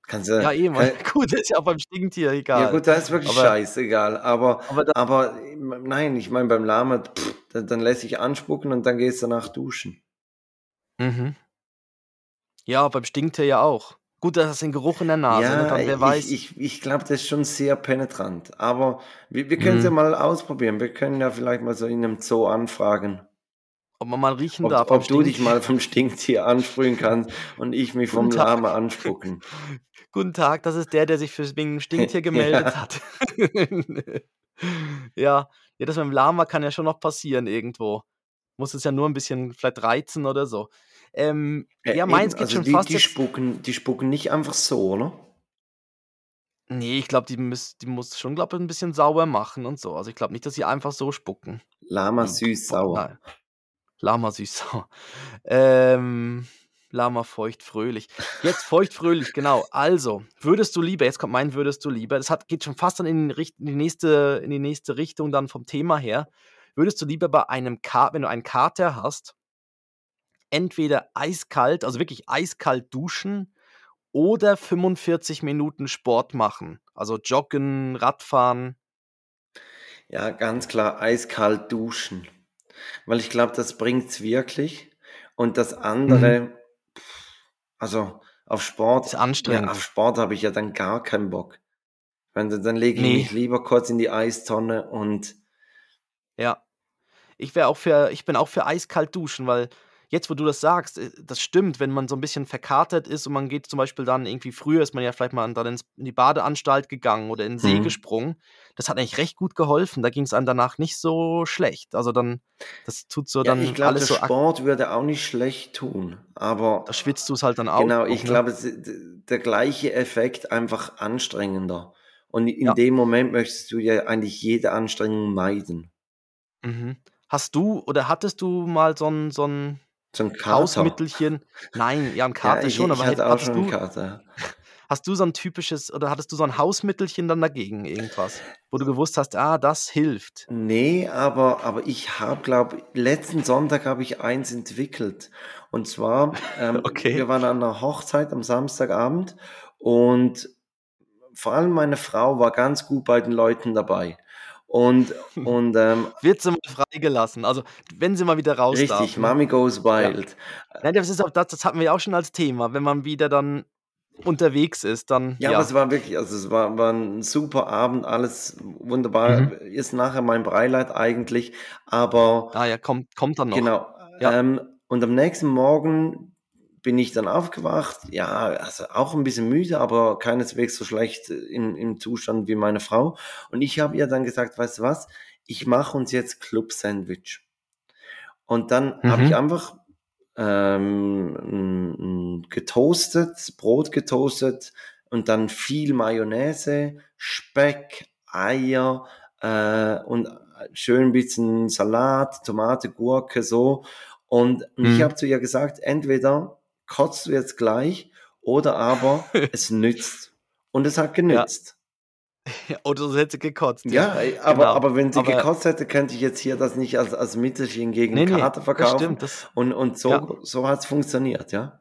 Kannst du, ja, eben. kann, gut, ist ja auch beim Stinktier egal. Ja, gut, da ist wirklich aber, scheißegal. Aber, aber, aber nein, ich meine, beim Lama, pff, dann, dann lässt sich anspucken und dann gehst du danach duschen. Mhm. Ja, beim Stinktier ja auch. Gut, das ist den Geruch in der Nase, ne? Ja, Dann, wer ich, weiß. ich, ich glaube, das ist schon sehr penetrant. Aber wir, wir können es ja Mhm. mal ausprobieren. Wir können ja vielleicht mal so in einem Zoo anfragen, Ob man mal riechen ob, darf ob du dich mal vom Stinktier ansprühen kannst und ich mich vom. Lama anspucken. Guten Tag, das ist der, der sich für wegen dem Stinktier gemeldet Ja. hat. Ja, ja, das mit dem Lama kann ja schon noch passieren irgendwo. Muss es ja nur ein bisschen vielleicht reizen oder so. Ähm, Äh, ja, meins eben, geht also schon die, fast die spucken, die spucken nicht einfach so, oder? Nee, ich glaube, die, müß, die muss schon, glaube ich, ein bisschen sauber machen und so. Also ich glaube nicht, dass sie einfach so spucken. Lama Hm, süß boah, sauer. nein. Lama süß sauer. Ähm, Lama feucht fröhlich. Jetzt feucht fröhlich, genau. Also, würdest du lieber, jetzt kommt mein würdest du lieber, das hat, geht schon fast dann in, die in, die nächste, in die nächste Richtung dann vom Thema her. Würdest du lieber bei einem Kater, wenn du einen Kater hast, entweder eiskalt, also wirklich eiskalt duschen oder 45 Minuten Sport machen? Also joggen, Radfahren. Ja, ganz klar, eiskalt duschen. Weil ich glaube, das bringt's wirklich. Und das Mhm. andere, also auf Sport, Ist ja, anstrengend. auf Sport habe ich ja dann gar keinen Bock. Wenn, dann lege ich Nee. mich lieber kurz in die Eistonne und Ja. ich wäre auch für, ich bin auch für eiskalt duschen, weil jetzt, wo du das sagst, äh, das stimmt, wenn man so ein bisschen verkatert ist und man geht zum Beispiel dann irgendwie früher, ist man ja vielleicht mal dann ins, in die Badeanstalt gegangen oder in den See Mhm. gesprungen. Das hat eigentlich recht gut geholfen. Da ging es einem danach nicht so schlecht. Also dann, das tut so Ja, dann ich glaube, alles der so, ak- Sport würde auch nicht schlecht tun, aber da schwitzt du es halt dann auch. genau, ich ne? glaube, der gleiche Effekt einfach anstrengender. Und in Ja. dem Moment möchtest du ja eigentlich jede Anstrengung meiden. Mhm. Hast du oder hattest du mal so ein, so ein So ein Kater. Hausmittelchen? Nein, ja, ein Ja, Kater ich, schon, ich aber hatte hattest schon du, hast du so ein typisches oder hattest du so ein Hausmittelchen dann dagegen irgendwas, wo du gewusst hast, ah, das hilft? Nee, aber, aber ich habe, glaube letzten Sonntag habe ich eins entwickelt. Und zwar, ähm, Okay. wir waren an einer Hochzeit am Samstagabend und vor allem meine Frau war ganz gut bei den Leuten dabei. Und, und ähm, Wird sie mal freigelassen? Also, wenn sie mal wieder raus darf. richtig, Ne? Mommy goes wild. Nein, das ist auch das, das hatten wir ja auch schon als Thema. Wenn man wieder dann unterwegs ist, dann Ja, ja. aber es war wirklich, also es war, war ein super Abend, alles wunderbar. Mhm. Ist nachher mein Beileid eigentlich, aber Ah ja, kommt, kommt dann noch. Genau. Ja. Ähm, und am nächsten Morgen bin ich dann aufgewacht. Ja, also auch ein bisschen müde, aber keineswegs so schlecht im, im Zustand wie meine Frau. Und ich habe ihr dann gesagt, weißt du was, ich mache uns jetzt Club-Sandwich. Und dann Mhm. habe ich einfach ähm, getoastet, Brot getoastet und dann viel Mayonnaise, Speck, Eier äh, und schön ein bisschen Salat, Tomate, Gurke, so. Und, und ich Mhm. habe zu ihr gesagt, entweder kotzt du jetzt gleich oder aber es nützt. Und es hat genützt. Oder so hätte sie gekotzt. Ja, aber, Genau. aber wenn sie Aber- gekotzt hätte, könnte ich jetzt hier das nicht als, als Mittelchen gegen Nee, nee, Kater das verkaufen. stimmt. Das, Und, und so, Ja. so hat es funktioniert, ja.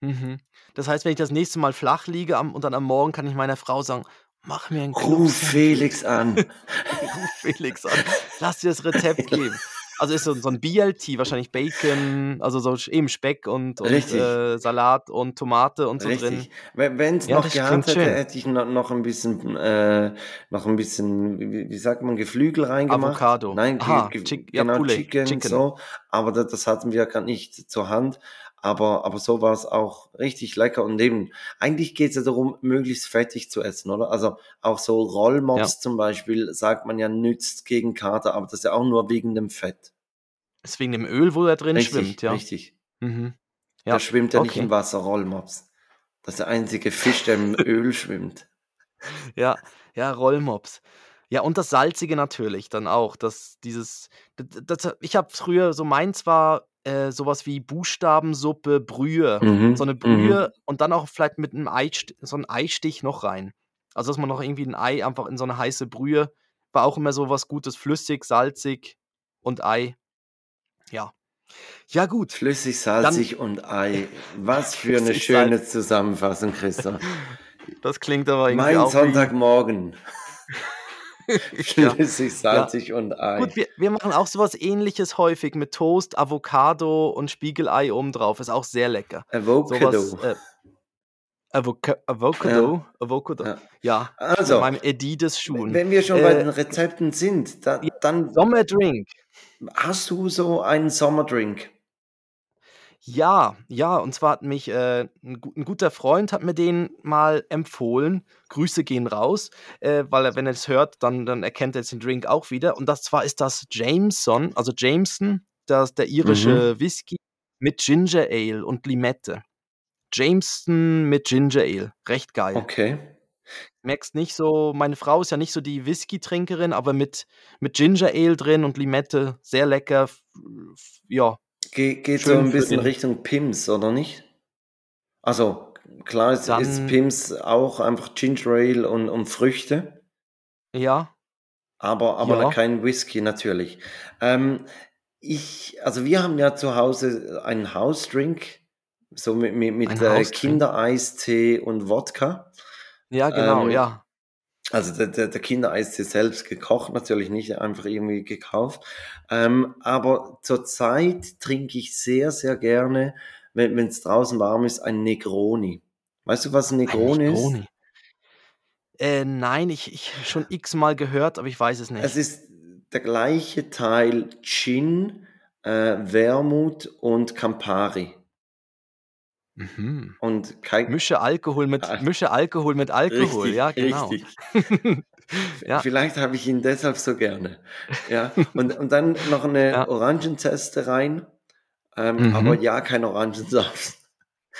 mhm. das heißt, wenn ich das nächste Mal flach liege am, und dann am Morgen kann ich meiner Frau sagen, mach mir einen Ruf Club-Sandwich. Felix an. Ruf Felix an. Lass dir das Rezept geben. Also ist so, so ein BLT, wahrscheinlich Bacon, also so eben Speck und, und äh, Salat und Tomate und so drin. Richtig. Wenn es Ja, noch gehabt hätte, schön. hätte ich noch, noch ein bisschen, äh, noch ein bisschen, wie, wie sagt man, Geflügel reingemacht. Avocado. Nein, Aha, Chick- ja, genau, Poulet, Chicken, Chicken. so. Aber das, das hatten wir gerade nicht zur Hand. Aber, aber so war es auch richtig lecker. Und eben, eigentlich geht es ja darum, möglichst fettig zu essen, oder? Also auch so Rollmops zum Beispiel, sagt man ja, nützt gegen Kater, aber das ist ja auch nur wegen dem Fett. Ist wegen dem Öl, wo er drin richtig, schwimmt, ja. richtig. Mhm. Da schwimmt ja nicht okay. im Wasser, Rollmops. Das ist der einzige Fisch, der im Öl schwimmt. Ja, ja, Rollmops. Ja, und das Salzige natürlich dann auch. Das, dieses, das, das, ich habe früher, so meins war äh, sowas wie Buchstabensuppe, Brühe. Mhm, So eine Brühe und dann auch vielleicht mit einem Eistich, so einen Eistich noch rein. Also, dass man noch irgendwie ein Ei einfach in so eine heiße Brühe, war auch immer so was Gutes, flüssig, salzig und Ei. Ja. Ja, gut. Flüssig, salzig und Ei. Was für eine schöne Zusammenfassung, Christoph. Das klingt aber irgendwie Mein auch Sonntagmorgen. wie, ja. Salzig und Ei. Gut, wir, wir machen auch sowas ähnliches häufig mit Toast, Avocado und Spiegelei obendrauf. Ist auch sehr lecker. Avocado. Sowas, äh, Avoca Avocado. Avocado. Ja. Ja. Also, Mit meinem Adidas-Schuhen. wenn wir schon bei Äh, den Rezepten sind, da, dann Sommerdrink. hast du so einen Sommerdrink. Ja, ja, und zwar hat mich äh, ein, gu- ein guter Freund hat mir den mal empfohlen. Grüße gehen raus, äh, weil er, wenn er es hört, dann, dann erkennt er jetzt den Drink auch wieder. Und das zwar ist das Jameson, also Jameson, das, der irische Mhm. Whisky mit Ginger Ale und Limette. Jameson mit Ginger Ale, recht geil. Okay. Merkst nicht so, meine Frau ist ja nicht so die Whisky-Trinkerin, aber mit, mit Ginger Ale drin und Limette, sehr lecker. f- f- Ja, Ge geht so Schön ein für bisschen Richtung Pims, oder nicht? Also, klar ist, ist Pims auch einfach Ginger Ale und, und Früchte. ja, Aber, aber Ja. kein Whisky natürlich. Ähm, ich, also wir haben ja zu Hause einen Hausdrink, so mit, mit, Ein mit äh. Kindereistee und Wodka. ja, genau, Ähm, ja. Also der, der, der Kindereistee selbst gekocht, natürlich nicht einfach irgendwie gekauft. Ähm, aber zurzeit trinke ich sehr, sehr gerne, wenn es draußen warm ist, ein Negroni. Weißt du, was ein Ein Negroni ist? Negroni. Äh, nein, ich, ich schon x-mal gehört, aber ich weiß es nicht. Es ist der gleiche Teil Gin, äh, Wermut und Campari. Mhm. Und kein, Mische Alkohol mit, Ah. mische Alkohol mit Alkohol, Richtig, ja, genau. richtig. ja. Vielleicht habe ich ihn deshalb so gerne. Ja, und, und dann noch eine Ja. Orangenzeste rein. Ähm, Mhm. Aber ja, kein Orangensaft.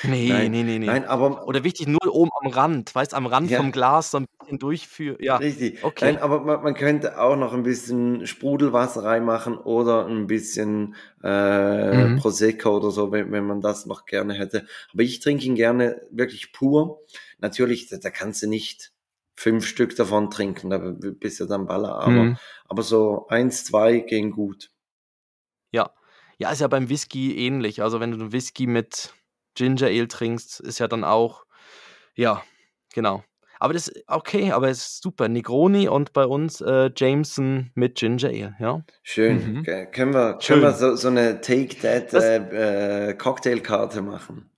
Nee, Nein, nee, nee, nee. Nein, aber Oder wichtig, nur oben am Rand, weißt am Rand Ja. vom Glas so ein bisschen durchführen. Ja, richtig. okay. Nein, aber man, man könnte auch noch ein bisschen Sprudelwasser reinmachen oder ein bisschen äh, Mhm. Prosecco oder so, wenn, wenn man das noch gerne hätte. Aber ich trinke ihn gerne wirklich pur. Natürlich, da, da kannst du nicht fünf Stück davon trinken, da bist du dann Baller. Aber, Mhm. aber so eins, zwei gehen gut. Ja. Ja, ist ja beim Whisky ähnlich. Also wenn du einen Whisky mit Ginger Ale trinkst, ist ja dann auch, ja, genau. Aber das ist okay, aber es ist super. Negroni und bei uns äh, Jameson mit Ginger Ale, ja. Schön. Mhm. Ge- Können wir, Schön. können wir so, so eine Take That Das- äh, äh, Cocktailkarte machen?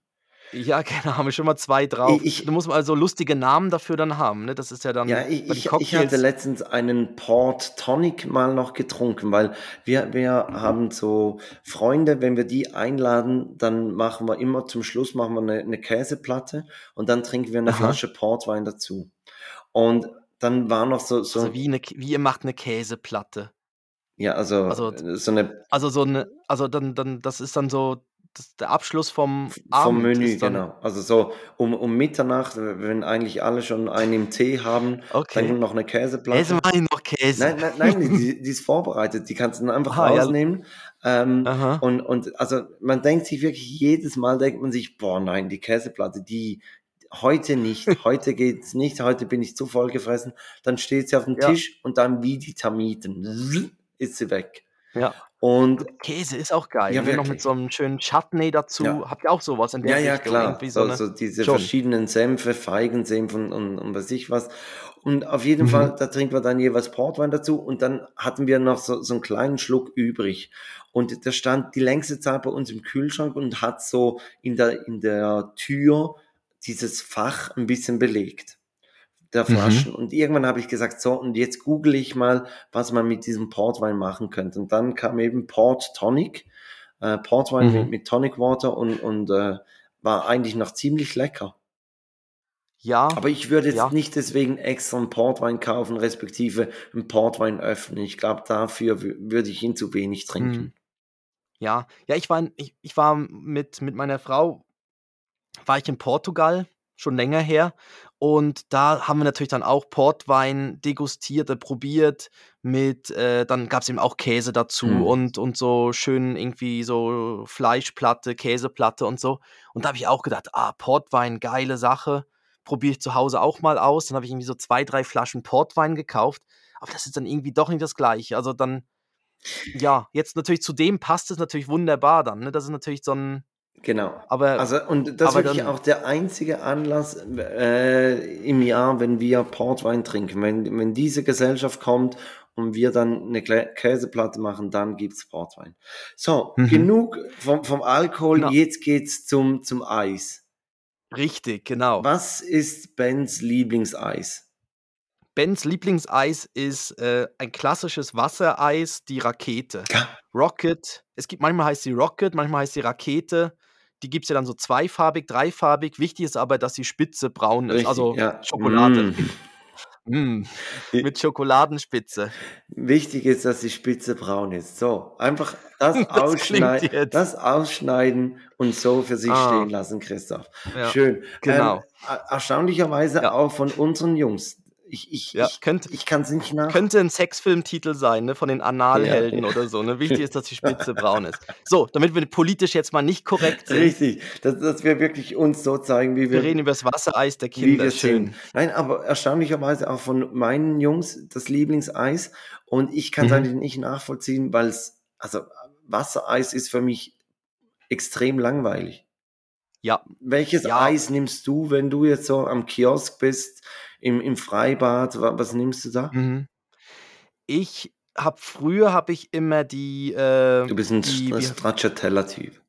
Ja, genau, haben wir schon mal zwei drauf. Ich- ich- du musst also lustige Namen dafür dann haben, ne? Das ist ja dann Ja, ich, ich, ich hatte letztens einen Port Tonic mal noch getrunken, weil wir, wir haben so Freunde, wenn wir die einladen, dann machen wir immer zum Schluss machen wir eine, eine Käseplatte und dann trinken wir eine Aha. Flasche Portwein dazu. Und dann war noch so, so also wie, eine, wie ihr macht eine Käseplatte. ja, also, also- so eine Also so eine, also dann, dann, das ist dann so das, der Abschluss vom vom Abend. Menü, ist dann, genau. Also so um, um Mitternacht, wenn eigentlich alle schon einen im Tee haben, Okay. dann noch eine Käseplatte. Käse mache ich noch Käse. Nein, nein, nein, die, die ist vorbereitet. Die kannst du dann einfach Ah, ja. rausnehmen. Ähm, Aha. und, und also man denkt sich wirklich, jedes Mal denkt man sich, boah nein, die Käseplatte, die heute nicht, heute geht's nicht, heute bin ich zu voll gefressen. Dann steht sie auf dem Ja. Tisch und dann wie die Termiten ist sie weg. Ja. Und Käse ist auch geil. Ja, Ja, noch mit so einem schönen Chutney dazu. Ja. Habt ihr auch sowas in der ja, ja, Richtung? klar. Irgendwie So, so diese schon. verschiedenen Senfe, Feigensenf und, und, und was ich was. Und auf jeden Mhm. Fall, da trinken wir dann jeweils Portwein dazu und dann hatten wir noch so, so einen kleinen Schluck übrig. Und der stand die längste Zeit bei uns im Kühlschrank und hat so in der, in der Tür dieses Fach ein bisschen belegt. Der Mhm. Flaschen. Und irgendwann habe ich gesagt, so, und jetzt google ich mal, was man mit diesem Portwein machen könnte. Und dann kam eben Port Tonic, äh, Portwein Mhm. mit, mit Tonic Water und, und äh, war eigentlich noch ziemlich lecker. Ja, Aber ich würde jetzt Ja. nicht deswegen extra einen Portwein kaufen, respektive einen Portwein öffnen. Ich glaube, dafür wü- würde ich ihn zu wenig trinken. Mhm. ja. Ja, ich war, ich, ich war mit, mit meiner Frau, war ich in Portugal, schon länger her. Und da haben wir natürlich dann auch Portwein degustiert, probiert mit, äh, dann gab es eben auch Käse dazu Mhm. und, und so schön irgendwie so Fleischplatte, Käseplatte und so. Und da habe ich auch gedacht, ah, Portwein, geile Sache, probiere ich zu Hause auch mal aus. Dann habe ich irgendwie so zwei, drei Flaschen Portwein gekauft. Aber das ist dann irgendwie doch nicht das Gleiche. Also dann, ja, jetzt natürlich zu dem passt es natürlich wunderbar dann. Ne? Das ist natürlich so ein, Genau. aber Also, und das ist wirklich dann- auch der einzige Anlass äh, im Jahr, wenn wir Portwein trinken. Wenn, wenn diese Gesellschaft kommt und wir dann eine Käseplatte machen, dann gibt's Portwein. So, Mhm. genug vom, vom Alkohol, Genau. jetzt geht's zum, zum Eis. richtig, genau. Was ist Bens Lieblingseis? Bens Lieblingseis ist äh, ein klassisches Wassereis, die Rakete. Ja. Rocket. Es gibt manchmal heißt sie Rocket, manchmal heißt sie Rakete. Die gibt es ja dann so zweifarbig, dreifarbig. Wichtig ist aber, dass die Spitze braun ist. Richtig, also ja. Schokolade. Mm. Mm. Mit Schokoladenspitze. Wichtig ist, dass die Spitze braun ist. So, einfach das, Das ausschneiden, das ausschneiden und so für sich Ah. stehen lassen, Christoph. Ja. Schön. genau. Ähm, er- erstaunlicherweise Ja. auch von unseren Jungs. Ich, ich, Ja, ich, könnte, ich kann es nicht nach. könnte ein Sexfilmtitel sein, ne, von den Analhelden oder so. Ne? Wichtig ist, dass die Spitze braun ist. So, damit wir politisch jetzt mal nicht korrekt sind. Richtig, dass, dass wir wirklich uns so zeigen, wie Wir wir, reden über das Wassereis der wie Kinder. wir Schön. sind. Nein, aber erstaunlicherweise auch von meinen Jungs das Lieblingseis. Und ich kann es Mhm. eigentlich nicht nachvollziehen, weil es, also Wassereis ist für mich extrem langweilig. Ja, Welches Ja. Eis nimmst du, wenn du jetzt so am Kiosk bist, im, im Freibad? Wa- Was nimmst du da? Mhm. Ich habe früher habe ich immer die, äh, Du bist ein Stracciatella-Typ.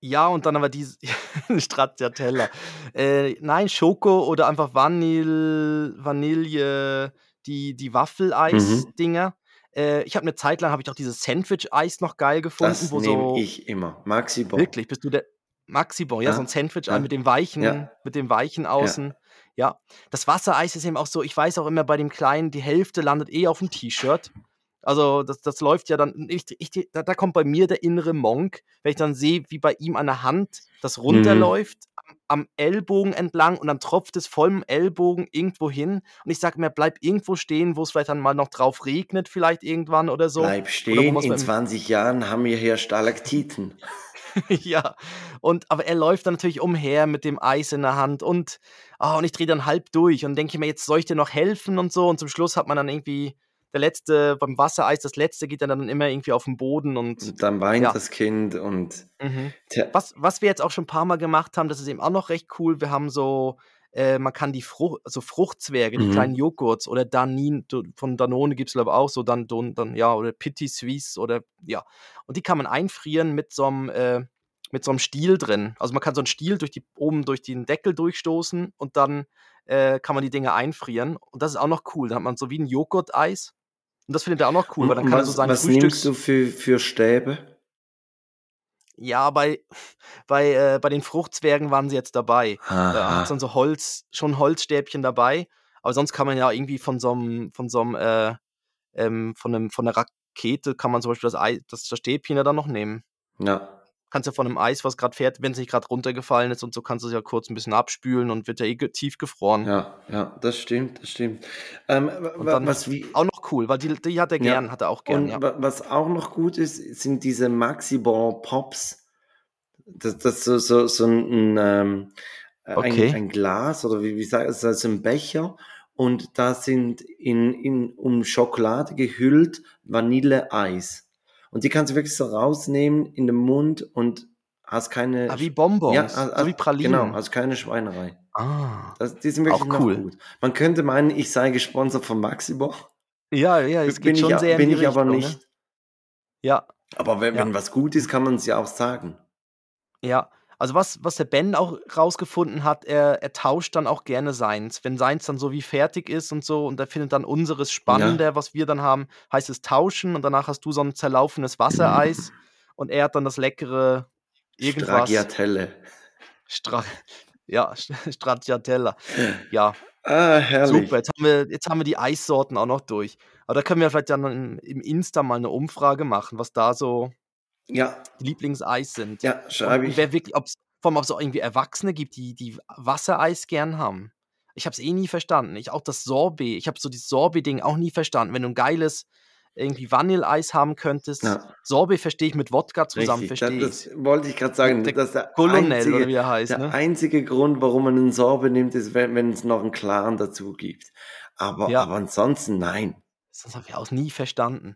ja und dann aber die Stracciatella. Äh, nein, Schoko oder einfach Vanille, Vanille, die die Mhm. Waffeleis-Dinger. äh, ich habe eine Zeit lang habe ich auch dieses Sandwich-Eis noch geil gefunden, Das nehme so ich immer. Maxi Bon. wirklich, bist du der Maxi-Bon, ja, so Ja, ein Sandwich-Ei ja, mit dem weichen ja, mit dem weichen ja. Außen. Ja, das Wassereis ist eben auch so ich weiß auch immer bei dem Kleinen, die Hälfte landet eh aufm T-Shirt. Also, das das läuft ja dann ich ich da da kommt bei mir der innere Monk, wenn ich dann sehe, wie bei ihm an der Hand das Mhm. runterläuft, am am Ellbogen entlang und dann tropft es vollm Ellbogen irgendwo hin und ich sage mir: „Bleib irgendwo stehen, wo es vielleicht dann mal noch drauf regnet vielleicht irgendwann oder so.“ Bleib stehen, in beim 20 Jahren haben wir hier Stalaktiten. Ja, und aber er läuft dann natürlich umher mit dem Eis in der Hand und ah, und ich drehe dann halb durch und denke mir: „Jetzt soll ich dir noch helfen?“ und so und zum Schluss hat man dann irgendwie der letzte beim Wassereis, das letzte geht dann immer irgendwie auf'n Boden und Und dann weint ja. das Kind und Mhm. Was was wir jetzt auch schon paarmal gemacht haben, das ist eben auch noch recht cool. Wir haben so äh, man kann die Frucht so Fruchtzwerge, die kleinen Mhm. Joghurts oder Danin von Danone gibt's glaube auch so dann dann ja, oder Petit Suisse oder ja. Und die kann man einfrieren mit so 'm äh, mit so 'nem Stiel drin. Also, man kann so 'n Stiel durch die oben durch den Deckel durchstoßen und dann, äh, kann man die Dinger einfrieren und das ist auch noch cool. Da hat man so wie 'n Joghurteis und das findet er auch noch cool, weil dann kann er so was sein was nimmst Frühstücks du für für Stäbe? Ja, bei bei äh, bei den Fruchtzwergen waren sie jetzt dabei. Da hat's dann Aha. so Holz schon Holzstäbchen dabei, aber sonst kann man ja irgendwie von so 'm von so 'm äh, ähm, von 'nem von 'ner Rakete kann man zum Beispiel das Ei das das Stäbchen ja dann noch nehmen. Ja. Kannst ja von 'nem Eis, was grad fährt wenn's nicht grad runtergefallen ist und so, kannst du's ja kurz 'n bisschen abspülen und wird ja eh ge tiefgefroren. Ja, ja, das stimmt, das stimmt. Ähm, was wie auch noch cool, weil die die hat er Ja. gern hat er auch gern, Und ja. wa was auch noch gut ist, sind diese Maxi Bon Pops. Das das so so so ähm, ein Okay. ein Glas oder wie wie sagt ist das 'n Becher und da sind in in um Schokolade gehüllt Vanilleeis. Und die kannst du wirklich so rausnehmen in den Mund und hast keine Ah, wie sch ja, Bonbons, ha so wie hast genau, Pralinen. hast keine Schweinerei. Ah, Das die sind wirklich auch cool. gut. Man könnte meinen, ich sei gesponsert von Maxi Bon. Ja, ja, es Bin geht ich schon a sehr in bin ich aber Richtung, ne? nicht. Ja. Aber wenn Ja. wenn was gut ist, kann man's ja auch sagen. Ja, also was was der Ben auch rausgefunden hat, er er tauscht dann auch gerne seins. Wenn seins dann so wie fertig ist und so und er findet dann unseres Ja. spannender, was wir dann haben, heißt es tauschen und danach hast du so 'n zerlaufenes Wassereis und er hat dann das leckere irgendwas. Stracciatelle. Stra ja, Stracciatella. Ja. Ah, herrlich. Super, jetzt haben wir jetzt haben wir die Eissorten auch noch durch. Aber da können wir vielleicht dann im Insta mal 'ne Umfrage machen, was da so Ja. die Lieblingseis sind. Ja, schreibe ich. wer wirklich ob's vor allem ob's auch irgendwie Erwachsene gibt, die die Wassereis gern haben. Ich habe es eh nie verstanden. Ich auch das Sorbet. Ich habe so dieses Sorbet-Ding auch nie verstanden. Wenn du 'n geiles irgendwie Vanilleeis haben könntest Ja. Sorbet verstehe ich mit Wodka zusammen, verstehe das ich's. wollte ich grad sagen. Der Das ist der Colonel oder einzige wie er heißt, der ne? einzige Grund, warum man 'nen Sorbet nimmt, ist, wenn wenn's noch 'n klaren dazu gibt. Aber Ja. aber ansonsten nein. Das habe ich auch nie verstanden.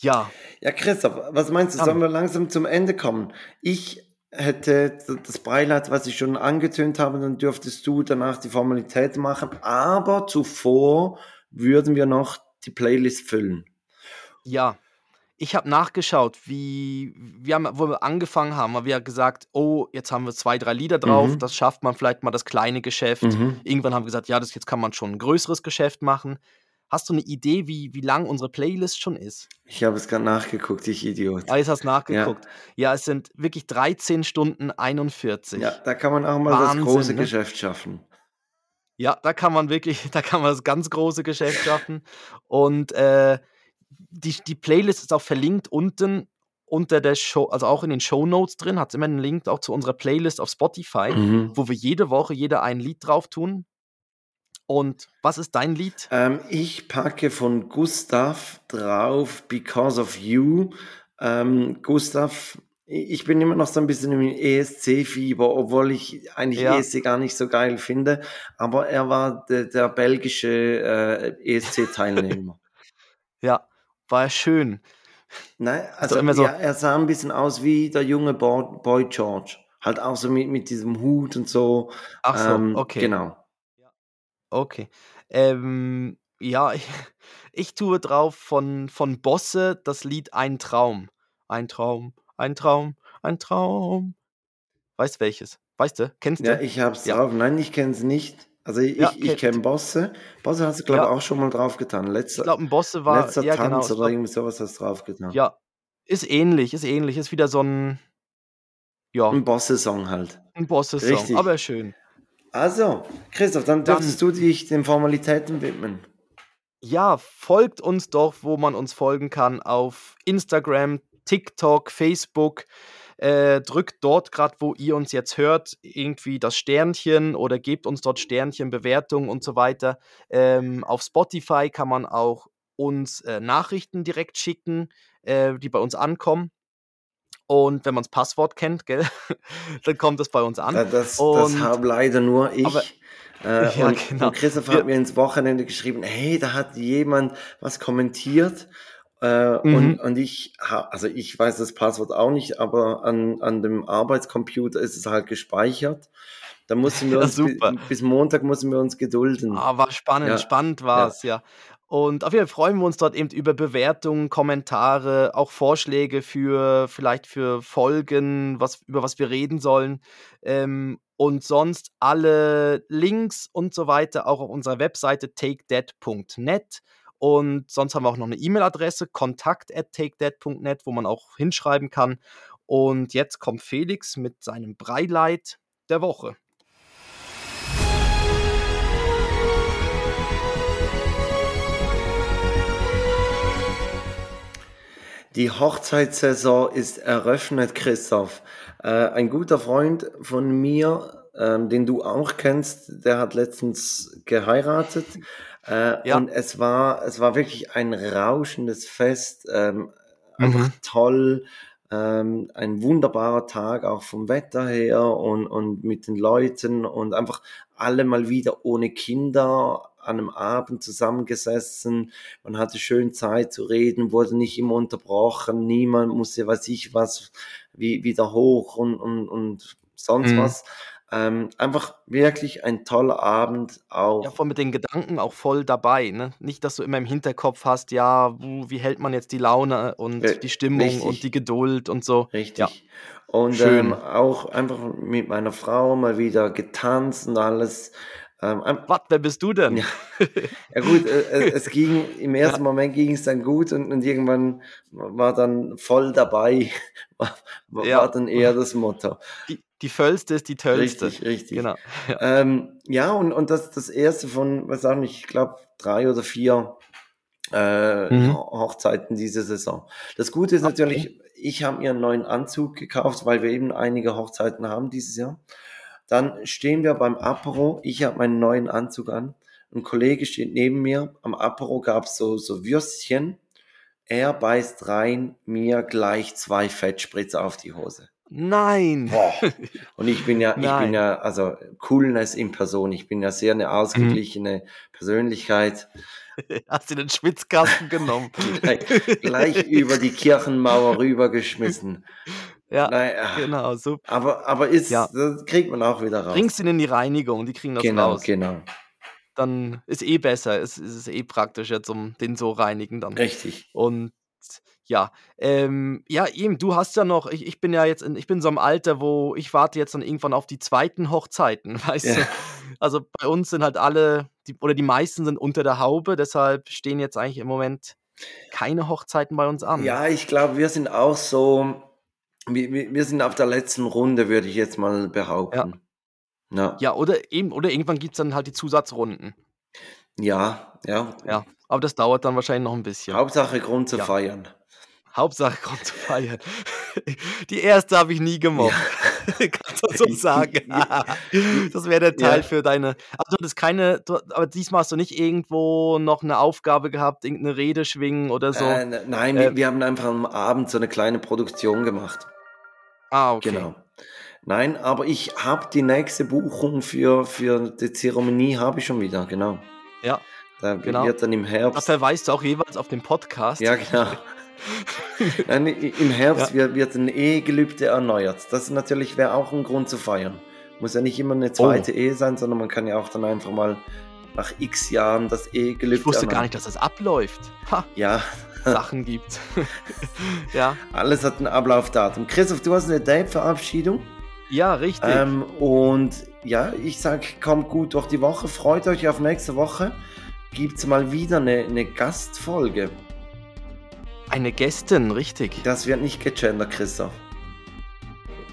Ja. Ja, Christoph, was meinst du, sollen wir langsam zum Ende kommen? Ich hätte das Beileid, was ich schon angetönt habe, dann dürftest du danach die Formalitäten machen, aber zuvor würden wir noch die Playlist füllen. Ja. Ich habe nachgeschaut, wie wir haben wo wir angefangen haben, haben wir gesagt: „Oh, jetzt haben wir 2, 3 Lieder drauf, Mhm. das schafft man vielleicht mal das kleine Geschäft.“ Mhm. Irgendwann haben wir gesagt: „Ja, das jetzt kann man schon 'n größeres Geschäft machen.“ Hast du 'ne Idee, wie wie lang unsere Playlist schon ist? Ich habe es grad nachgeguckt, ich Idiot. Ah, jetzt hast Ja. nachgeguckt. Ja, es sind wirklich 13 Stunden 41. Ja, da kann man auch mal das große Wahnsinn, ne? Geschäft schaffen. Ja, da kann man wirklich da kann man das ganz große Geschäft schaffen. Und, äh, die die Playlist ist auch verlinkt unten unter der Show also auch in den Shownotes drin, hat's immer 'n Link auch zu unserer Playlist auf Spotify, Mhm. wo wir jede Woche jeder ein Lied drauf tun. Und was ist dein Lied? Ähm, ich packe von Gustav drauf „Because of You“. Ähm, Gustav ich bin immer noch so 'n bisschen im ESC-Fieber, obwohl ich eigentlich Ja. ESC gar nicht so geil finde, aber er war de der belgische, äh, ESC-Teilnehmer. Ja, war schön. Nein, also immer so ja, er sah 'n bisschen aus wie der junge Bo Boy George. Halt auch so mit mit diesem Hut und so. Ach so, Ähm, okay. genau. Okay. Ähm, ja, ich ich tue drauf von von Bosse das Lied „Ein Traum“. Ein Traum, ein Traum, ein Traum. Weißt welches? Weißt du? Kennst Ja, du? ich habe es Ja. drauf. Nein, ich kenne es nicht, Also ich, ja, ich kenne Bosse. Bosse hast du, glaube ich, ja. auch schon mal drauf getan. Letzter, ich glaube, ein Bosse. Bosse hast du, glaube ich, ja. auch schon mal drauf getan. Letzter, ich glaube, ein Bosse war. Letzter ja, Tanz genau. oder irgendwie sowas hast du drauf getan. Ja, ist ähnlich, ist ähnlich. Ist wieder so ein. Ja. Ein Bosse-Song halt. Ein Bosse-Song, aber schön. Also, Christoph, dann, dürftest du dich den Formalitäten widmen. Ja, folgt uns doch, wo man uns folgen kann, auf Instagram, TikTok, Facebook. Äh, drückt dort gerade, wo ihr uns jetzt hört, irgendwie das Sternchen oder gebt uns dort Sternchen, Bewertungen und so weiter. Ähm, auf Spotify kann man auch uns äh, Nachrichten direkt schicken, äh, die bei uns ankommen. Und wenn man das Passwort kennt, gell, dann kommt das bei uns an. das, das habe leider nur ich. Aber, äh, ja, und, genau. und Christoph hat mir ins Wochenende geschrieben, hey, da hat jemand was kommentiert äh, mhm. und, und ich, also ich weiß das Passwort auch nicht, aber an, an dem Arbeitscomputer ist es halt gespeichert. Da mussten wir uns bis, Montag müssen wir uns gedulden. Ah, war spannend, ja. spannend war es, ja. ja. Und auf jeden Fall freuen wir uns dort eben über Bewertungen, Kommentare, auch Vorschläge für vielleicht für Folgen, was, über was wir reden sollen. Ähm, und sonst alle Links und so weiter auch auf unserer Webseite takedead.net. Und sonst haben wir auch noch eine E-Mail-Adresse, kontakt wo man auch hinschreiben kann. Und jetzt kommt Felix mit seinem Breileit der Woche. Die Hochzeitssaison ist eröffnet, Christoph. Äh, ein guter Freund von mir, ähm, den du auch kennst, der hat letztens geheiratet. Äh, ja. Und es war, es war wirklich ein rauschendes Fest, ähm, einfach mhm. toll, ähm, ein wunderbarer Tag auch vom Wetter her und, und mit den Leuten und einfach alle mal wieder ohne Kinder an einem Abend zusammengesessen, man hatte schön Zeit zu reden, wurde nicht immer unterbrochen, niemand musste, weiß ich was, wie, wieder hoch und, und, und sonst mhm. was. Ähm, einfach wirklich ein toller Abend auch. Ja, voll mit den Gedanken auch voll dabei. Ne? Nicht, dass du immer im Hinterkopf hast, ja, wie hält man jetzt die Laune und äh, die Stimmung richtig. und die Geduld und so. Richtig. Ja. Und ähm, auch einfach mit meiner Frau mal wieder getanzt und alles. Ähm, Was, wer bist du denn? Ja, ja gut, äh, äh es ging, im ersten ja. Moment ging es dann gut und, und, irgendwann war dann voll dabei, war, war ja. dann eher das Motto. Die, die Völlste ist die Töllste. Richtig, richtig. Genau. Ja, ähm, ja und, und das das erste von, was sagen ich glaube, drei oder vier äh, mhm. Hochzeiten diese Saison. Das Gute ist okay. natürlich, ich habe mir einen neuen Anzug gekauft, weil wir eben einige Hochzeiten haben dieses Jahr. Dann stehen wir beim Apero. Ich habe meinen neuen Anzug an. Ein Kollege steht neben mir. Am Apero gab es so, so Würstchen. Er beißt rein, mir gleich zwei Fettspritzer auf die Hose. Nein. Boah. Und ich bin ja, Nein. ich bin ja, also Coolness in Person. Ich bin ja sehr eine ausgeglichene mhm. Persönlichkeit. Hast du den Schwitzkasten genommen? gleich, gleich über die Kirchenmauer rübergeschmissen. Ja, naja. genau, super. Aber, aber ist, ja. das kriegt man auch wieder raus. Bringst ihn in die Reinigung, die kriegen das genau, raus. Genau, genau. Dann ist eh besser, es ist, ist eh praktischer zum den so reinigen dann. Richtig. Und ja, ähm, ja, eben, du hast ja noch, ich, ich bin ja jetzt, in, ich bin so im Alter, wo ich warte jetzt dann irgendwann auf die zweiten Hochzeiten, weißt ja. du? Also bei uns sind halt alle, die, oder die meisten sind unter der Haube, deshalb stehen jetzt eigentlich im Moment keine Hochzeiten bei uns an. Ja, ich glaube, wir sind auch so, wir, wir sind auf der letzten Runde, würde ich jetzt mal behaupten. Ja, ja. ja oder, eben, oder irgendwann gibt es dann halt die Zusatzrunden. Ja, ja. Ja, aber das dauert dann wahrscheinlich noch ein bisschen. Hauptsache Grund zu ja. feiern. Hauptsache Grund zu feiern. Die erste habe ich nie gemocht. Ja. Kannst du so sagen. das wäre der Teil ja. für deine. Also das keine, du, aber diesmal hast du nicht irgendwo noch eine Aufgabe gehabt, irgendeine Rede schwingen oder so. Äh, nein, äh, wir, wir, haben einfach am Abend so eine kleine Produktion gemacht. Ah, okay. Genau. Nein, aber ich habe die nächste Buchung für, für die Zeremonie habe ich schon wieder, genau. Ja. Da genau. wird dann im Herbst. Das verweist du auch jeweils auf den Podcast. Ja, genau. Nein, Im Herbst ja. wird, wird ein Ehegelübde erneuert. Das natürlich wäre auch ein Grund zu feiern. Muss ja nicht immer eine zweite oh. Ehe sein, sondern man kann ja auch dann einfach mal nach x Jahren das Ehegelübde Ich wusste erneuern. gar nicht, dass das abläuft. Ha. Ja. Sachen gibt. ja. Alles hat ein Ablaufdatum. Christoph, du hast eine Date-Verabschiedung? Ja, richtig. Ähm, und ja, ich sag, kommt gut durch die Woche. Freut euch auf nächste Woche. Gibt es mal wieder eine, eine Gastfolge. Eine Gästin, richtig. Das wird nicht gegendert, Christoph.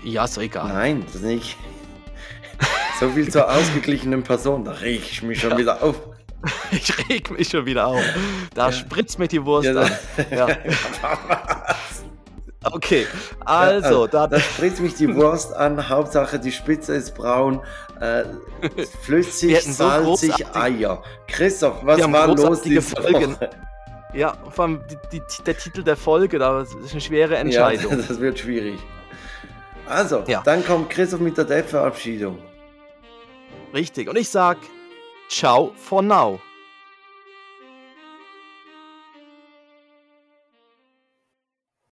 Ja, so egal. Nein, das nicht. so viel zur ausgeglichenen Person. Da reg ich mich schon ja. wieder auf. Ich reg mich schon wieder auf. Da ja. spritzt mir die Wurst ja, an. Ja. Okay, also, da, da spritzt mich die Wurst an. Hauptsache die Spitze ist braun, äh, flüssig, so salzig, Eier. Christoph, was war los diese Folgen. Woche? Ja, vor allem die, die, der Titel der Folge, das ist eine schwere Entscheidung. Ja, das wird schwierig. Also, ja. dann kommt Christoph mit der Dev-Verabschiedung. Richtig, und ich sag Ciao for now.